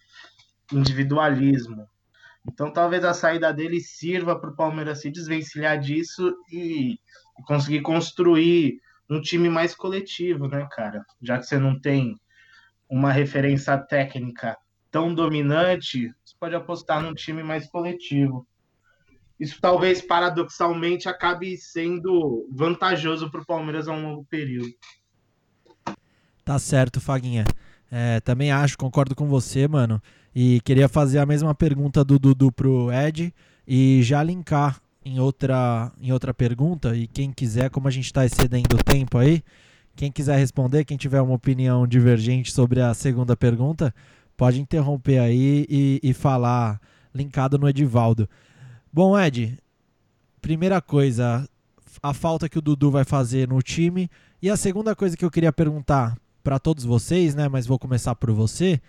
individualismo. Então talvez a saída dele sirva para o Palmeiras se desvencilhar disso e, conseguir construir um time mais coletivo, né, cara? Já que você não tem uma referência técnica tão dominante, você pode apostar num time mais coletivo. Isso talvez paradoxalmente acabe sendo vantajoso para o Palmeiras a um longo período. Tá certo, Faguinha. É, também acho, concordo com você, mano. E queria fazer a mesma pergunta do Dudu pro Ed e já linkar em outra, em outra pergunta, e quem quiser, como a gente está excedendo o tempo aí, quem quiser responder, quem tiver uma opinião divergente sobre a segunda pergunta, pode interromper aí e, e falar linkado no Edivaldo. Bom, Ed, primeira coisa, a falta que o Dudu vai fazer no time. E a segunda coisa que eu queria perguntar para todos vocês, né? Mas vou começar por você.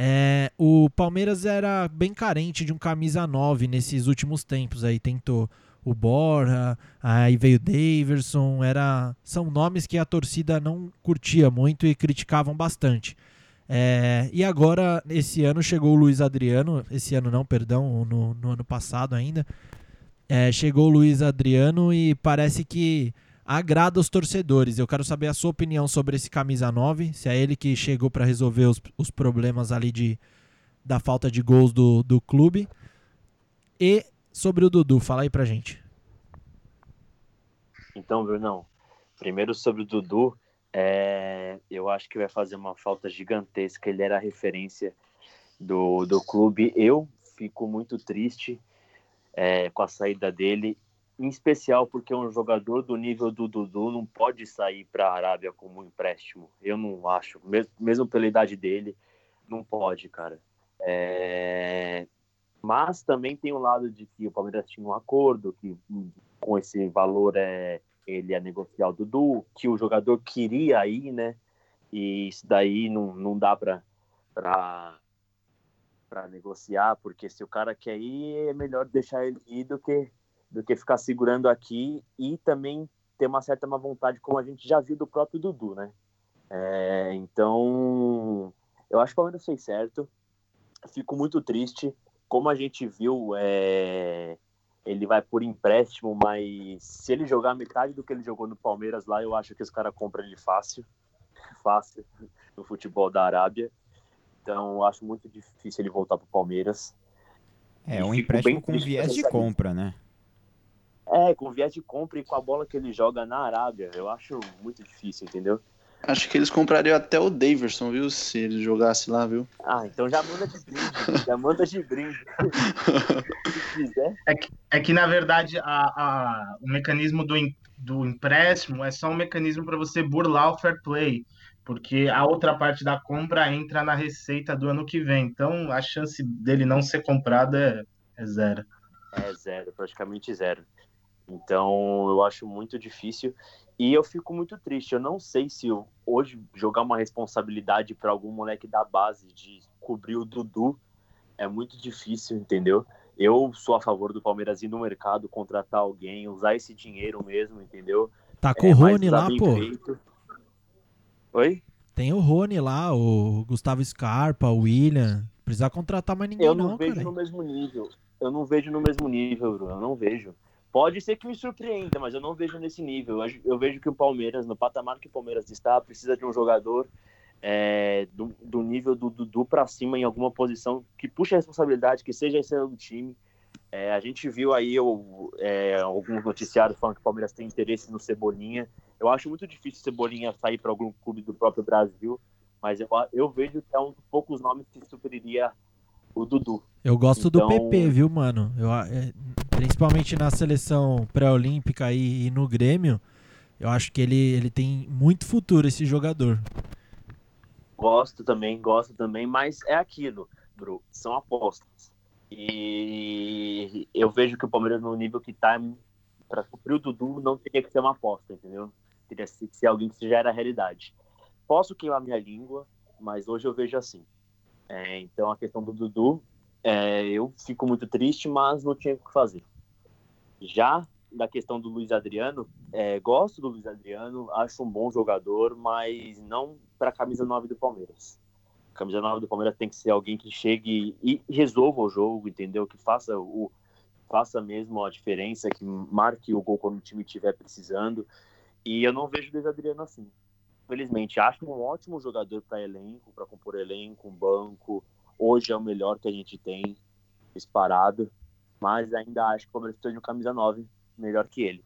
É, o Palmeiras era bem carente de um camisa 9 nesses últimos tempos aí. Tentou o Borja, aí veio o Daverson, era, são nomes que a torcida não curtia muito e criticavam bastante. É, e agora, esse ano, chegou o Luiz Adriano, esse ano não, perdão, no, no ano passado ainda, é, chegou o Luiz Adriano e parece que agrada os torcedores. Eu quero saber a sua opinião sobre esse camisa 9, se é ele que chegou para resolver os, os problemas ali de, da falta de gols do, do clube. E sobre o Dudu, fala aí pra gente. Então, Brunão, primeiro sobre o Dudu, é, eu acho que vai fazer uma falta gigantesca. Ele era a referência do, do clube. Eu fico muito triste é, com a saída dele em especial porque um jogador do nível do Dudu não pode sair para a Arábia como um empréstimo. Eu não acho, mesmo, pela idade dele, não pode, cara. É... Mas também tem o lado de que o Palmeiras tinha um acordo que com esse valor é ele ia negociar o Dudu, que o jogador queria ir, né? E isso daí não, não dá para para negociar, porque se o cara quer ir, é melhor deixar ele ir do que do que ficar segurando aqui e também ter uma certa má vontade, como a gente já viu do próprio Dudu, né? É, então, eu acho que o Palmeiras fez certo. Fico muito triste. Como a gente viu, é, ele vai por empréstimo, mas se ele jogar metade do que ele jogou no Palmeiras lá, eu acho que os caras compram ele fácil. Fácil no futebol da Arábia. Então, eu acho muito difícil ele voltar para o Palmeiras. É, um empréstimo com viés de compra, né? É, com viés de compra e com a bola que ele joga na Arábia, eu acho muito difícil, entendeu? Acho que eles comprariam até o Daverson, viu? Se ele jogasse lá, viu? Ah, então já manda de brinde. já manda de brinde. é, que, é que, na verdade, a, a, o mecanismo do, do empréstimo é só um mecanismo para você burlar o fair play. Porque a outra parte da compra entra na receita do ano que vem. Então a chance dele não ser comprado é, é zero. É zero, praticamente zero. Então eu acho muito difícil e eu fico muito triste. Eu não sei se eu, hoje jogar uma responsabilidade para algum moleque da base de cobrir o Dudu é muito difícil, entendeu? Eu sou a favor do Palmeiras ir no mercado, contratar alguém, usar esse dinheiro mesmo, entendeu? Tá com é, o Rony lá, pô. Feito. Oi? Tem o Rony lá, o Gustavo Scarpa, o William. Precisa contratar mais ninguém, eu não. não vejo cara. no mesmo nível. Eu não vejo no mesmo nível, Bruno. Eu não vejo. Pode ser que me surpreenda, mas eu não vejo nesse nível. Eu vejo que o Palmeiras, no patamar que o Palmeiras está, precisa de um jogador é, do, do, nível do Dudu para cima em alguma posição que puxe a responsabilidade, que seja a estrela do time. É, a gente viu aí é, alguns noticiários falando que o Palmeiras tem interesse no Cebolinha. Eu acho muito difícil o Cebolinha sair para algum clube do próprio Brasil, mas eu, eu vejo que é um dos poucos nomes que superiria o Dudu. Eu gosto então... do PP, viu, mano? Eu, é, principalmente na seleção pré-olímpica e, e, no Grêmio, eu acho que ele, ele tem muito futuro, esse jogador. Gosto também, gosto também, mas é aquilo, Bru, são apostas. E eu vejo que o Palmeiras no nível que tá para cumprir o Dudu não teria que ser uma aposta, entendeu? Teria que ser alguém que já era realidade. Posso queimar minha língua, mas hoje eu vejo assim. É, então a questão do Dudu, é, eu fico muito triste, mas não tinha o que fazer. Já da questão do Luiz Adriano, é, gosto do Luiz Adriano, acho um bom jogador, mas não para a camisa 9 do Palmeiras. A camisa 9 do Palmeiras tem que ser alguém que chegue e resolva o jogo, entendeu? Que faça o faça mesmo a diferença, que marque o gol quando o time estiver precisando. E eu não vejo o Luiz Adriano assim felizmente, acho um ótimo jogador para elenco, para compor elenco, um banco. Hoje é o melhor que a gente tem disparado, mas ainda acho que o Palmeiras precisa de um camisa 9 melhor que ele.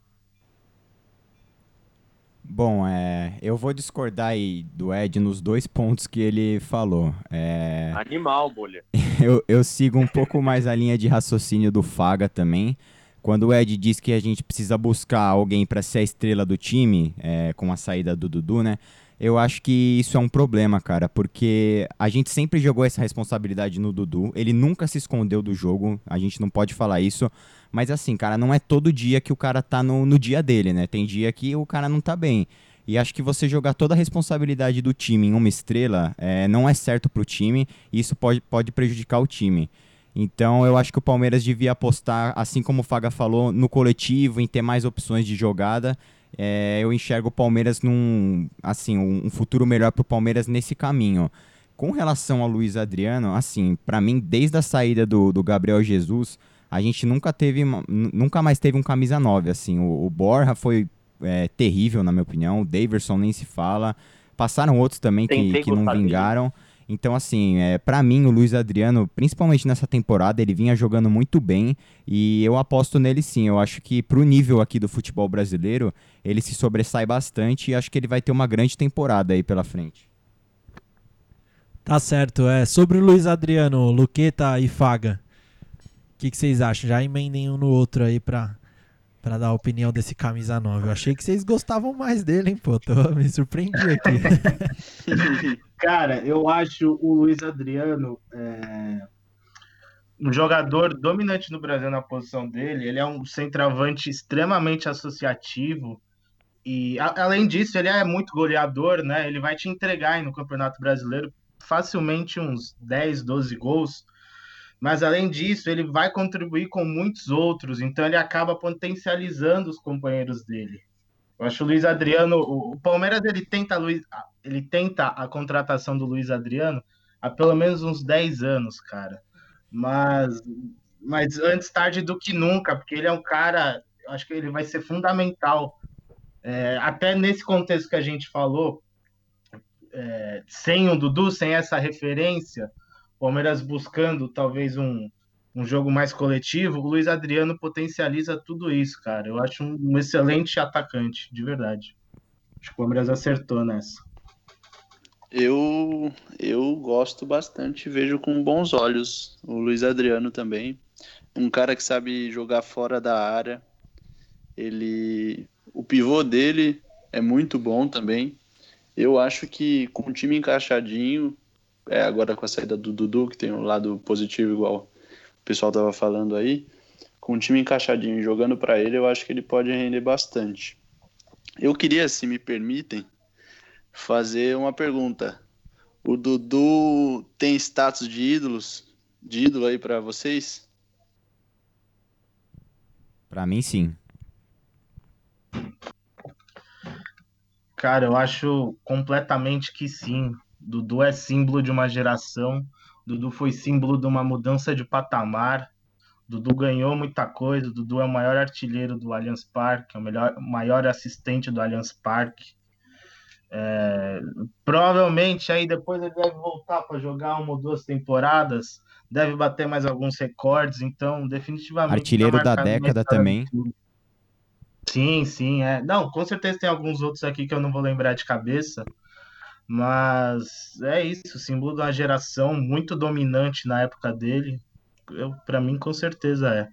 Bom, é, eu vou discordar aí do Ed nos dois pontos que ele falou. É, Animal, bolha. eu, eu sigo um pouco mais a linha de raciocínio do Faga também. Quando o Ed diz que a gente precisa buscar alguém para ser a estrela do time, é, com a saída do Dudu, né? Eu acho que isso é um problema, cara, porque a gente sempre jogou essa responsabilidade no Dudu. Ele nunca se escondeu do jogo, a gente não pode falar isso. Mas assim, cara, não é todo dia que o cara tá no, no dia dele, né? Tem dia que o cara não tá bem. E acho que você jogar toda a responsabilidade do time em uma estrela é, não é certo pro time e isso pode, pode prejudicar o time. Então eu acho que o Palmeiras devia apostar, assim como o Faga falou, no coletivo, em ter mais opções de jogada. É, eu enxergo o Palmeiras num assim um, futuro melhor para o Palmeiras nesse caminho. Com relação ao Luiz Adriano, assim, para mim, desde a saída do, do Gabriel Jesus, a gente nunca teve, nunca mais teve um camisa 9, assim. O, o Borja foi é, terrível, na minha opinião. O Daverson nem se fala. Passaram outros também que, que não vingaram. Então, assim, é, para mim, o Luiz Adriano, principalmente nessa temporada, ele vinha jogando muito bem e eu aposto nele sim. Eu acho que pro nível aqui do futebol brasileiro, ele se sobressai bastante e acho que ele vai ter uma grande temporada aí pela frente. Tá certo. É, sobre o Luiz Adriano, Luqueta e Faga, o que, que vocês acham? Já emendem um no outro aí pra, pra dar a opinião desse camisa 9. Eu achei que vocês gostavam mais dele, hein, pô. Tô, me surpreendi aqui. Cara, eu acho o Luiz Adriano é, um jogador dominante no Brasil na posição dele. Ele é um centroavante extremamente associativo. E, a, além disso, ele é muito goleador, né? Ele vai te entregar aí no Campeonato Brasileiro facilmente uns 10, 12 gols. Mas além disso, ele vai contribuir com muitos outros, então ele acaba potencializando os companheiros dele. Eu acho o Luiz Adriano, o, Palmeiras ele tenta, ele tenta a contratação do Luiz Adriano há pelo menos uns 10 anos, cara. Mas, mas antes tarde do que nunca, porque ele é um cara, acho que ele vai ser fundamental. É, até nesse contexto que a gente falou, é, sem o Dudu, sem essa referência, Palmeiras buscando talvez um, um jogo mais coletivo, o Luiz Adriano potencializa tudo isso, cara. Eu acho um, um excelente atacante, de verdade. Acho que o Palmeiras acertou nessa. Eu, eu gosto bastante, vejo com bons olhos o Luiz Adriano também. Um cara que sabe jogar fora da área. Ele. O pivô dele é muito bom também. Eu acho que com o time encaixadinho, é, agora com a saída do Dudu, que tem um lado positivo igual o pessoal estava falando aí, com o time encaixadinho jogando para ele, eu acho que ele pode render bastante. Eu queria, se me permitem, fazer uma pergunta. O Dudu tem status de ídolos, de ídolo aí para vocês? Para mim, sim. Cara, eu acho completamente que sim. Dudu é símbolo de uma geração Dudu foi símbolo de uma mudança de patamar. Dudu ganhou muita coisa. Dudu é o maior artilheiro do Allianz Parque, é o melhor, maior assistente do Allianz Parque. É, provavelmente aí depois ele deve voltar para jogar uma ou duas temporadas, deve bater mais alguns recordes, então definitivamente. Artilheiro tá da década também. Sim, sim, é. Não, com certeza tem alguns outros aqui que eu não vou lembrar de cabeça, mas é isso, símbolo de uma geração muito dominante na época dele. Para mim, com certeza é.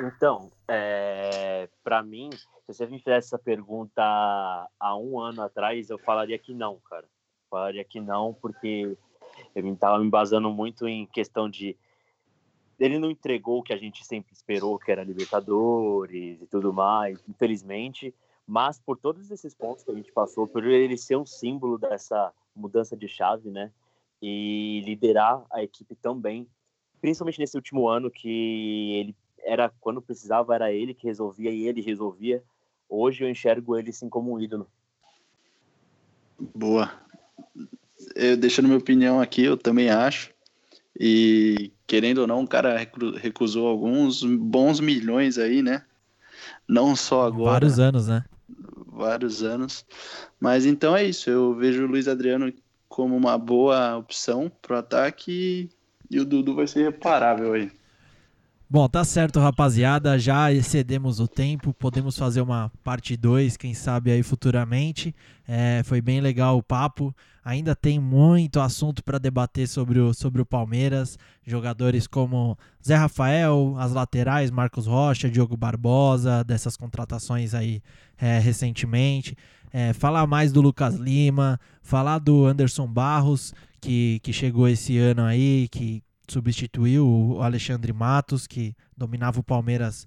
Então, é, para mim, se você me fizesse essa pergunta há um ano atrás, eu falaria que não, cara. Falaria que não, porque eu estava me basando muito em questão de ele não entregou o que a gente sempre esperou, que era Libertadores e tudo mais, infelizmente. Mas por todos esses pontos que a gente passou, por ele ser um símbolo dessa mudança de chave, né? E liderar a equipe também, principalmente nesse último ano que ele era quando precisava era ele que resolvia e ele resolvia. Hoje eu enxergo ele sim como um ídolo. Boa. Eu deixando minha opinião aqui, eu também acho. E querendo ou não, o cara recusou alguns bons milhões aí, né? Não só agora. Vários anos, né? Vários anos. Mas então é isso. Eu vejo o Luiz Adriano como uma boa opção para o ataque e o Dudu vai ser reparável aí. Bom, tá certo, rapaziada. Já excedemos o tempo. Podemos fazer uma parte 2, quem sabe aí futuramente. É, foi bem legal o papo. Ainda tem muito assunto para debater sobre o, sobre o Palmeiras. Jogadores como Zé Rafael, as laterais, Marcos Rocha, Diogo Barbosa, dessas contratações aí é, recentemente. É, falar mais do Lucas Lima, falar do Anderson Barros, que, que chegou esse ano aí, que substituiu o Alexandre Matos, que dominava o Palmeiras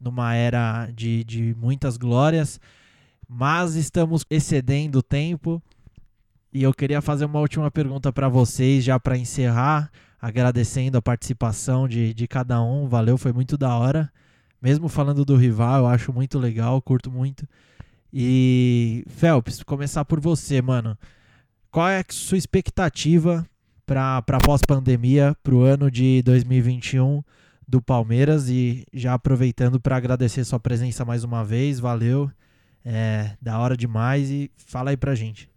numa era de, de muitas glórias. Mas estamos excedendo o tempo. E eu queria fazer uma última pergunta para vocês, já para encerrar, agradecendo a participação de, de cada um. Valeu, foi muito da hora. Mesmo falando do rival, eu acho muito legal, curto muito. E, Phelps, começar por você, mano. Qual é a sua expectativa para pós-pandemia, para o ano de 2021 do Palmeiras? E já aproveitando para agradecer sua presença mais uma vez, valeu. É da hora demais e fala aí pra gente.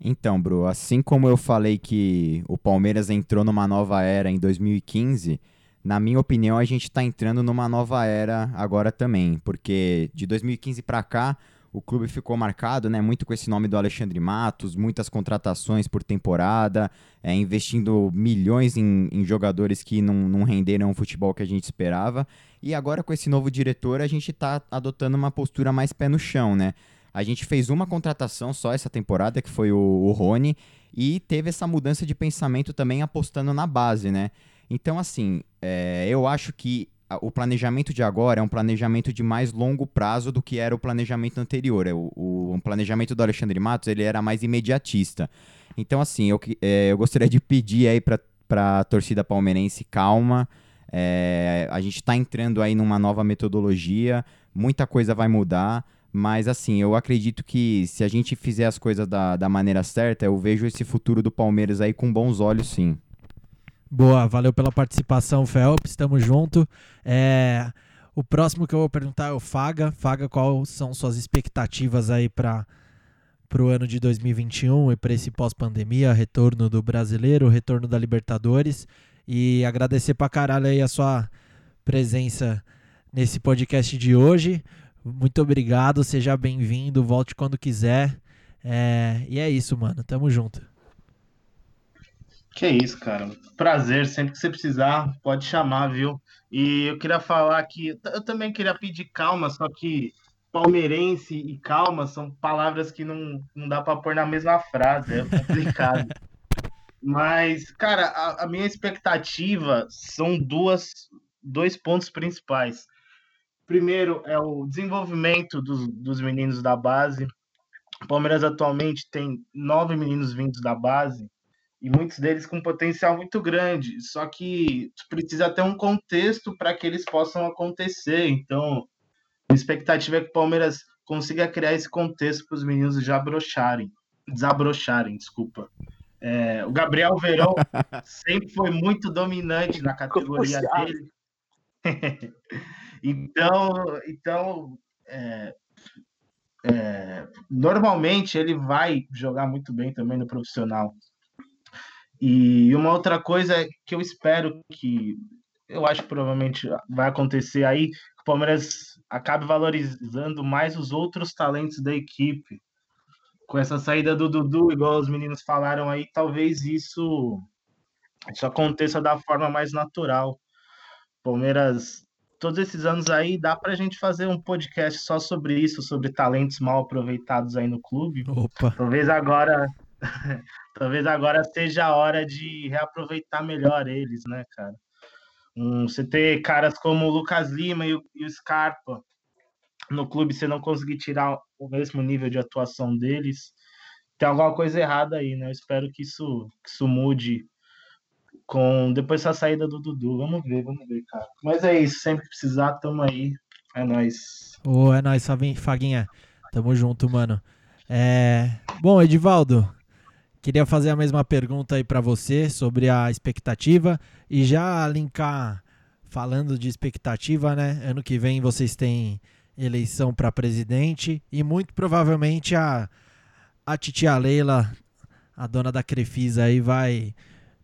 Então, Bro, assim como eu falei que o Palmeiras entrou numa nova era em 2015, na minha opinião, a gente está entrando numa nova era agora também, porque de 2015 para cá o clube ficou marcado né, muito com esse nome do Alexandre Matos, muitas contratações por temporada, é, investindo milhões em, em jogadores que não, não renderam o futebol que a gente esperava. E agora, com esse novo diretor, a gente está adotando uma postura mais pé no chão, né? A gente fez uma contratação só essa temporada, que foi o, o Rony, e teve essa mudança de pensamento também apostando na base, né? Então, assim, é, eu acho que o planejamento de agora é um planejamento de mais longo prazo do que era o planejamento anterior. É, o, o, planejamento do Alexandre Matos ele era mais imediatista. Então, assim, eu, é, eu gostaria de pedir aí para a torcida palmeirense calma. É, a gente está entrando aí numa nova metodologia, muita coisa vai mudar. Mas assim, eu acredito que se a gente fizer as coisas da, da maneira certa, eu vejo esse futuro do Palmeiras aí com bons olhos, sim. Boa, valeu pela participação, Phelps. Tamo junto. É, o próximo que eu vou perguntar é o Faga. Faga, quais são suas expectativas aí para o ano de 2021 e para esse pós-pandemia, retorno do brasileiro, retorno da Libertadores? E agradecer pra caralho aí a sua presença nesse podcast de hoje. Muito obrigado, seja bem-vindo, volte quando quiser. É, e é isso, mano. Tamo junto. Que isso, cara. Prazer, sempre que você precisar, pode chamar, viu? E eu queria falar que eu também queria pedir calma, só que palmeirense e calma são palavras que não, não dá para pôr na mesma frase, é complicado. Mas, cara, a, a, minha expectativa são duas, dois pontos principais. Primeiro é o desenvolvimento dos, dos meninos da base. O Palmeiras atualmente tem nove meninos vindos da base e muitos deles com potencial muito grande. Só que precisa ter um contexto para que eles possam acontecer. Então, a expectativa é que o Palmeiras consiga criar esse contexto para os meninos já broxarem, desabrocharem, desculpa. É, o Gabriel Verão sempre foi muito dominante na categoria dele. então, então é, é, normalmente ele vai jogar muito bem também no profissional. E uma outra coisa que eu espero que eu acho que provavelmente vai acontecer aí, que o Palmeiras acabe valorizando mais os outros talentos da equipe. Com essa saída do Dudu, igual os meninos falaram aí, talvez isso, isso aconteça da forma mais natural. Palmeiras, todos esses anos aí, dá para a gente fazer um podcast só sobre isso, sobre talentos mal aproveitados aí no clube. Opa. Talvez agora talvez agora seja a hora de reaproveitar melhor eles, né, cara? Um, você ter caras como o Lucas Lima e o, e o Scarpa no clube, você não conseguir tirar o mesmo nível de atuação deles, tem alguma coisa errada aí, né? Eu espero que isso, que isso mude com depois da saída do Dudu. Vamos ver, vamos ver, cara. Mas é isso, sempre que precisar, tamo aí. É nóis. Ô, oh, é nóis, Faguinha. Tamo junto, mano. É... Bom, Edivaldo, Queria fazer a mesma pergunta aí para você sobre a expectativa e já linkar falando de expectativa, né? Ano que vem vocês têm eleição para presidente e muito provavelmente a a titia Leila, a dona da Crefisa aí vai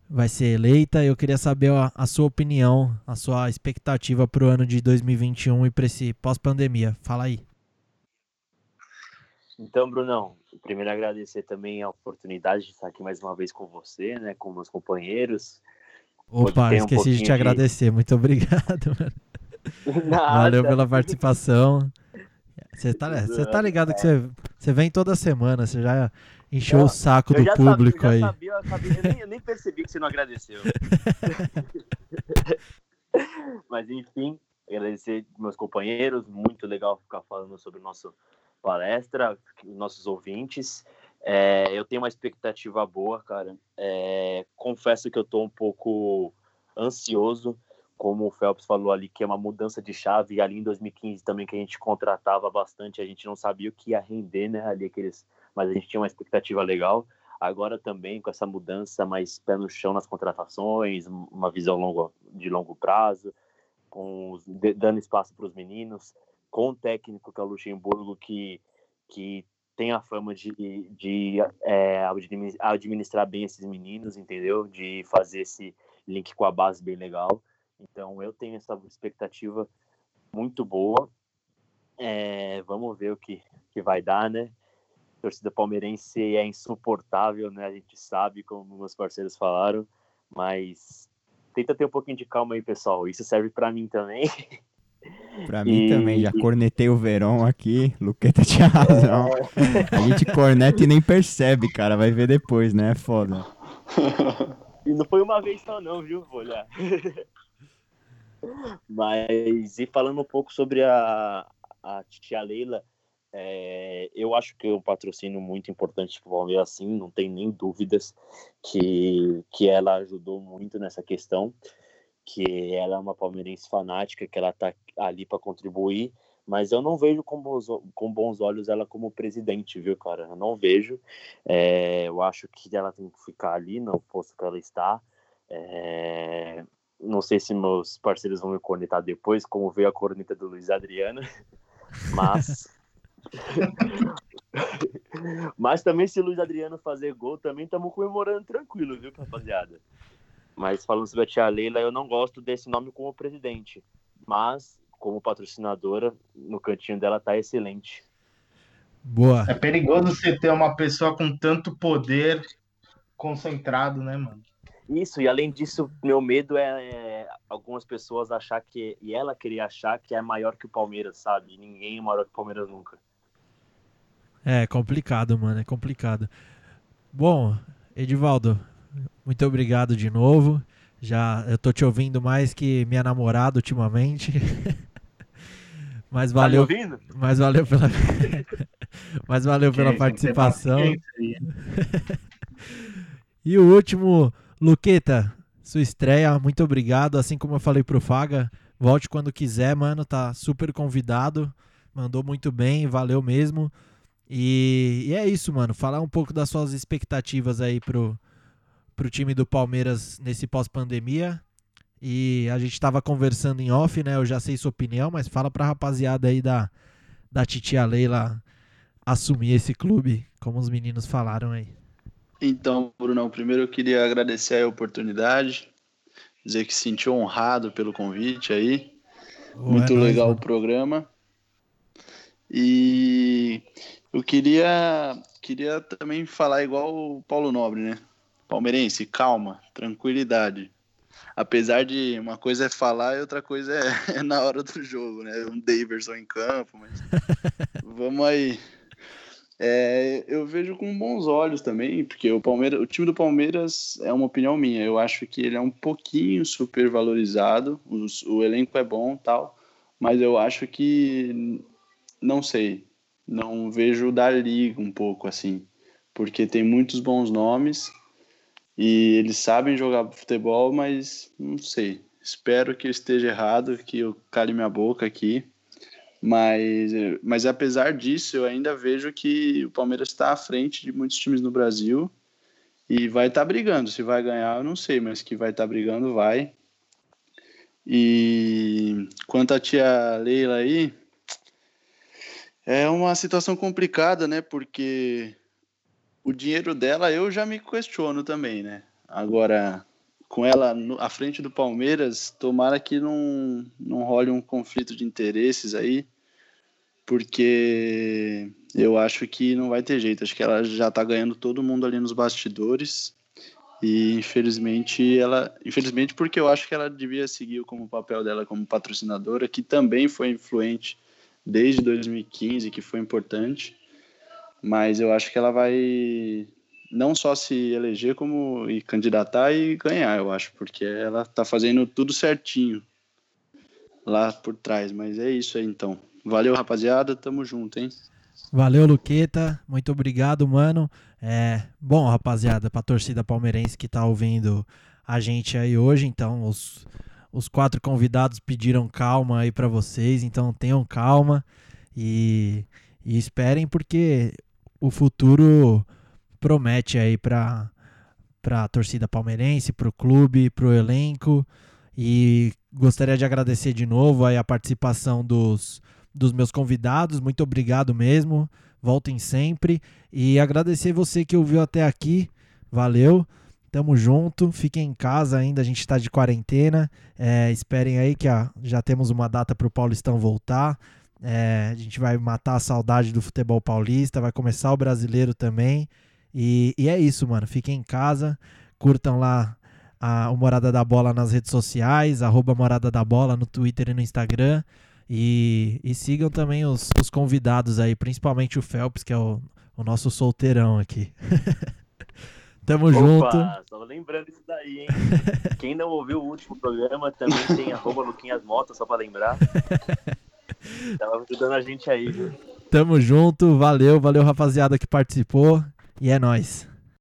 vai ser eleita. Eu queria saber a, a sua opinião, a sua expectativa para o ano de 2021 e para esse pós-pandemia. Fala aí. Então, Brunão, primeiro agradecer também a oportunidade de estar aqui mais uma vez com você, né, com meus companheiros. Opa, um esqueci de te pouquinho de- agradecer. Muito obrigado, mano. Valeu Nada. pela participação. Você tá, você tá ligado que você, você vem toda semana, você já encheu Não, o saco Eu do público sabia, aí. eu sabia, eu, acabei- eu nem, eu nem percebi que você não agradeceu. Mas enfim, agradecer meus companheiros, muito legal ficar falando sobre nossa palestra, nossos ouvintes. É, eu tenho uma expectativa boa, cara. É, confesso que eu tô um pouco ansioso, como o Phelps falou ali, que é uma mudança de chave, e ali em 2015 também que a gente contratava bastante, a gente não sabia o que ia render, né, ali aqueles, mas a gente tinha uma expectativa legal. Agora também com essa mudança, mais pé no chão nas contratações, uma visão longo, de longo prazo, com dando espaço para os meninos, com o técnico que é o Luxemburgo, que, que tem a fama de, de é, admi- administrar bem esses meninos, entendeu? De fazer esse link com a base bem legal. Então eu tenho essa expectativa muito boa. É, vamos ver o que, que vai dar, né? A torcida palmeirense é insuportável, né? A gente sabe, como meus parceiros falaram, mas tenta ter um pouquinho de calma aí, pessoal. Isso serve para mim também. Pra mim E- também, já cornetei o Verão aqui, Luqueta tinha razão. A gente corneta e nem percebe, cara, vai ver depois, né? É foda. E não foi uma vez só não, viu? Vou olhar. Mas, e falando um pouco sobre a, a tia Leila, é, eu acho que é um patrocínio muito importante para o Palmeiras, assim, não tem nem dúvidas que, que ela ajudou muito nessa questão, que ela é uma palmeirense fanática, que ela tá ali para contribuir, mas eu não vejo com bons, com bons olhos ela como presidente, viu, cara? Eu não vejo. É, eu acho que ela tem que ficar ali no posto que ela está. É, não sei se meus parceiros vão me cornetar depois, como veio a corneta do Luiz Adriano, mas. mas também, se o Luiz Adriano fazer gol, também estamos comemorando tranquilo, viu, rapaziada? Mas falando sobre a tia Leila, eu não gosto desse nome como presidente, mas como patrocinadora, no cantinho dela tá excelente. Boa. É perigoso você ter uma pessoa com tanto poder concentrado, né, mano? Isso, e além disso, meu medo é, é algumas pessoas achar que, e ela queria achar que é maior que o Palmeiras, sabe? E ninguém é maior que o Palmeiras nunca. É complicado, mano, é complicado. Bom, Edivaldo, muito obrigado de novo. Já eu tô te ouvindo mais que minha namorada ultimamente. Mas valeu, Tá ouvindo? mas valeu pela Mas valeu pela que participação. E o último, Luqueta, sua estreia, muito obrigado. Assim como eu falei pro Faga, volte quando quiser, mano. Tá super convidado. Mandou muito bem, valeu mesmo. E, e é isso, mano. Falar um pouco das suas expectativas aí pro, pro time do Palmeiras nesse pós-pandemia. E a gente tava conversando em off, né? Eu já sei sua opinião, mas fala pra rapaziada aí da, da Titia Leila assumir esse clube, como os meninos falaram aí. Então, Brunão, primeiro eu queria agradecer a oportunidade, dizer que se senti honrado pelo convite aí. Ô, Muito é legal mano. o programa. E eu queria, queria também falar igual o Paulo Nobre, né? Palmeirense, calma, tranquilidade. Apesar de uma coisa é falar e outra coisa é, é na hora do jogo, né? Um Daverson em campo, mas vamos aí. É, eu vejo com bons olhos também, porque o Palmeiras, o time do Palmeiras é uma opinião minha. Eu acho que ele é um pouquinho supervalorizado. Os- o elenco é bom, tal, mas eu acho que não sei, não vejo da liga um pouco assim, porque tem muitos bons nomes e eles sabem jogar futebol, mas não sei. Espero que eu esteja errado, que eu cale minha boca aqui. Mas, mas apesar disso, eu ainda vejo que o Palmeiras está à frente de muitos times no Brasil e vai estar brigando. Se vai ganhar, eu não sei, mas que vai estar brigando, vai. E quanto à tia Leila aí, é uma situação complicada, né? Porque o dinheiro dela eu já me questiono também, né? Agora, com ela no, à frente do Palmeiras, tomara que não, não role um conflito de interesses aí, porque eu acho que não vai ter jeito. Acho que ela já tá ganhando todo mundo ali nos bastidores. E infelizmente ela, infelizmente porque eu acho que ela devia seguir como papel dela como patrocinadora, que também foi influente desde 2015, que foi importante. Mas eu acho que ela vai não só se eleger como e candidatar e ganhar, eu acho, porque ela tá fazendo tudo certinho lá por trás, mas é isso aí então. Valeu, rapaziada, tamo junto, hein? Valeu, Luqueta. Muito obrigado, mano. É, bom, rapaziada, pra torcida palmeirense que tá ouvindo a gente aí hoje, então os, os quatro convidados pediram calma aí para vocês, então tenham calma e, e esperem porque o futuro promete aí para a torcida palmeirense, para o clube, para o elenco. E gostaria de agradecer de novo aí a participação dos, dos meus convidados, muito obrigado mesmo, voltem sempre. E agradecer você que ouviu até aqui, valeu, tamo junto, fiquem em casa ainda, a gente está de quarentena, é, esperem aí que ó, já temos uma data para o Paulistão voltar, é, a gente vai matar a saudade do futebol paulista, vai começar o brasileiro também. E, e é isso, mano. Fiquem em casa, curtam lá a, o Morada da Bola nas redes sociais, arroba Morada da Bola no Twitter e no Instagram. E, e sigam também os, os convidados aí, principalmente o Phelps, que é o, o nosso solteirão aqui. Tamo Opa, junto. Só lembrando isso daí, hein? Quem não ouviu o último programa também tem arroba Luquinhas Motos, só pra lembrar. Tava ajudando a gente aí, viu? Tamo junto. Valeu, valeu, rapaziada que participou. E é nóis.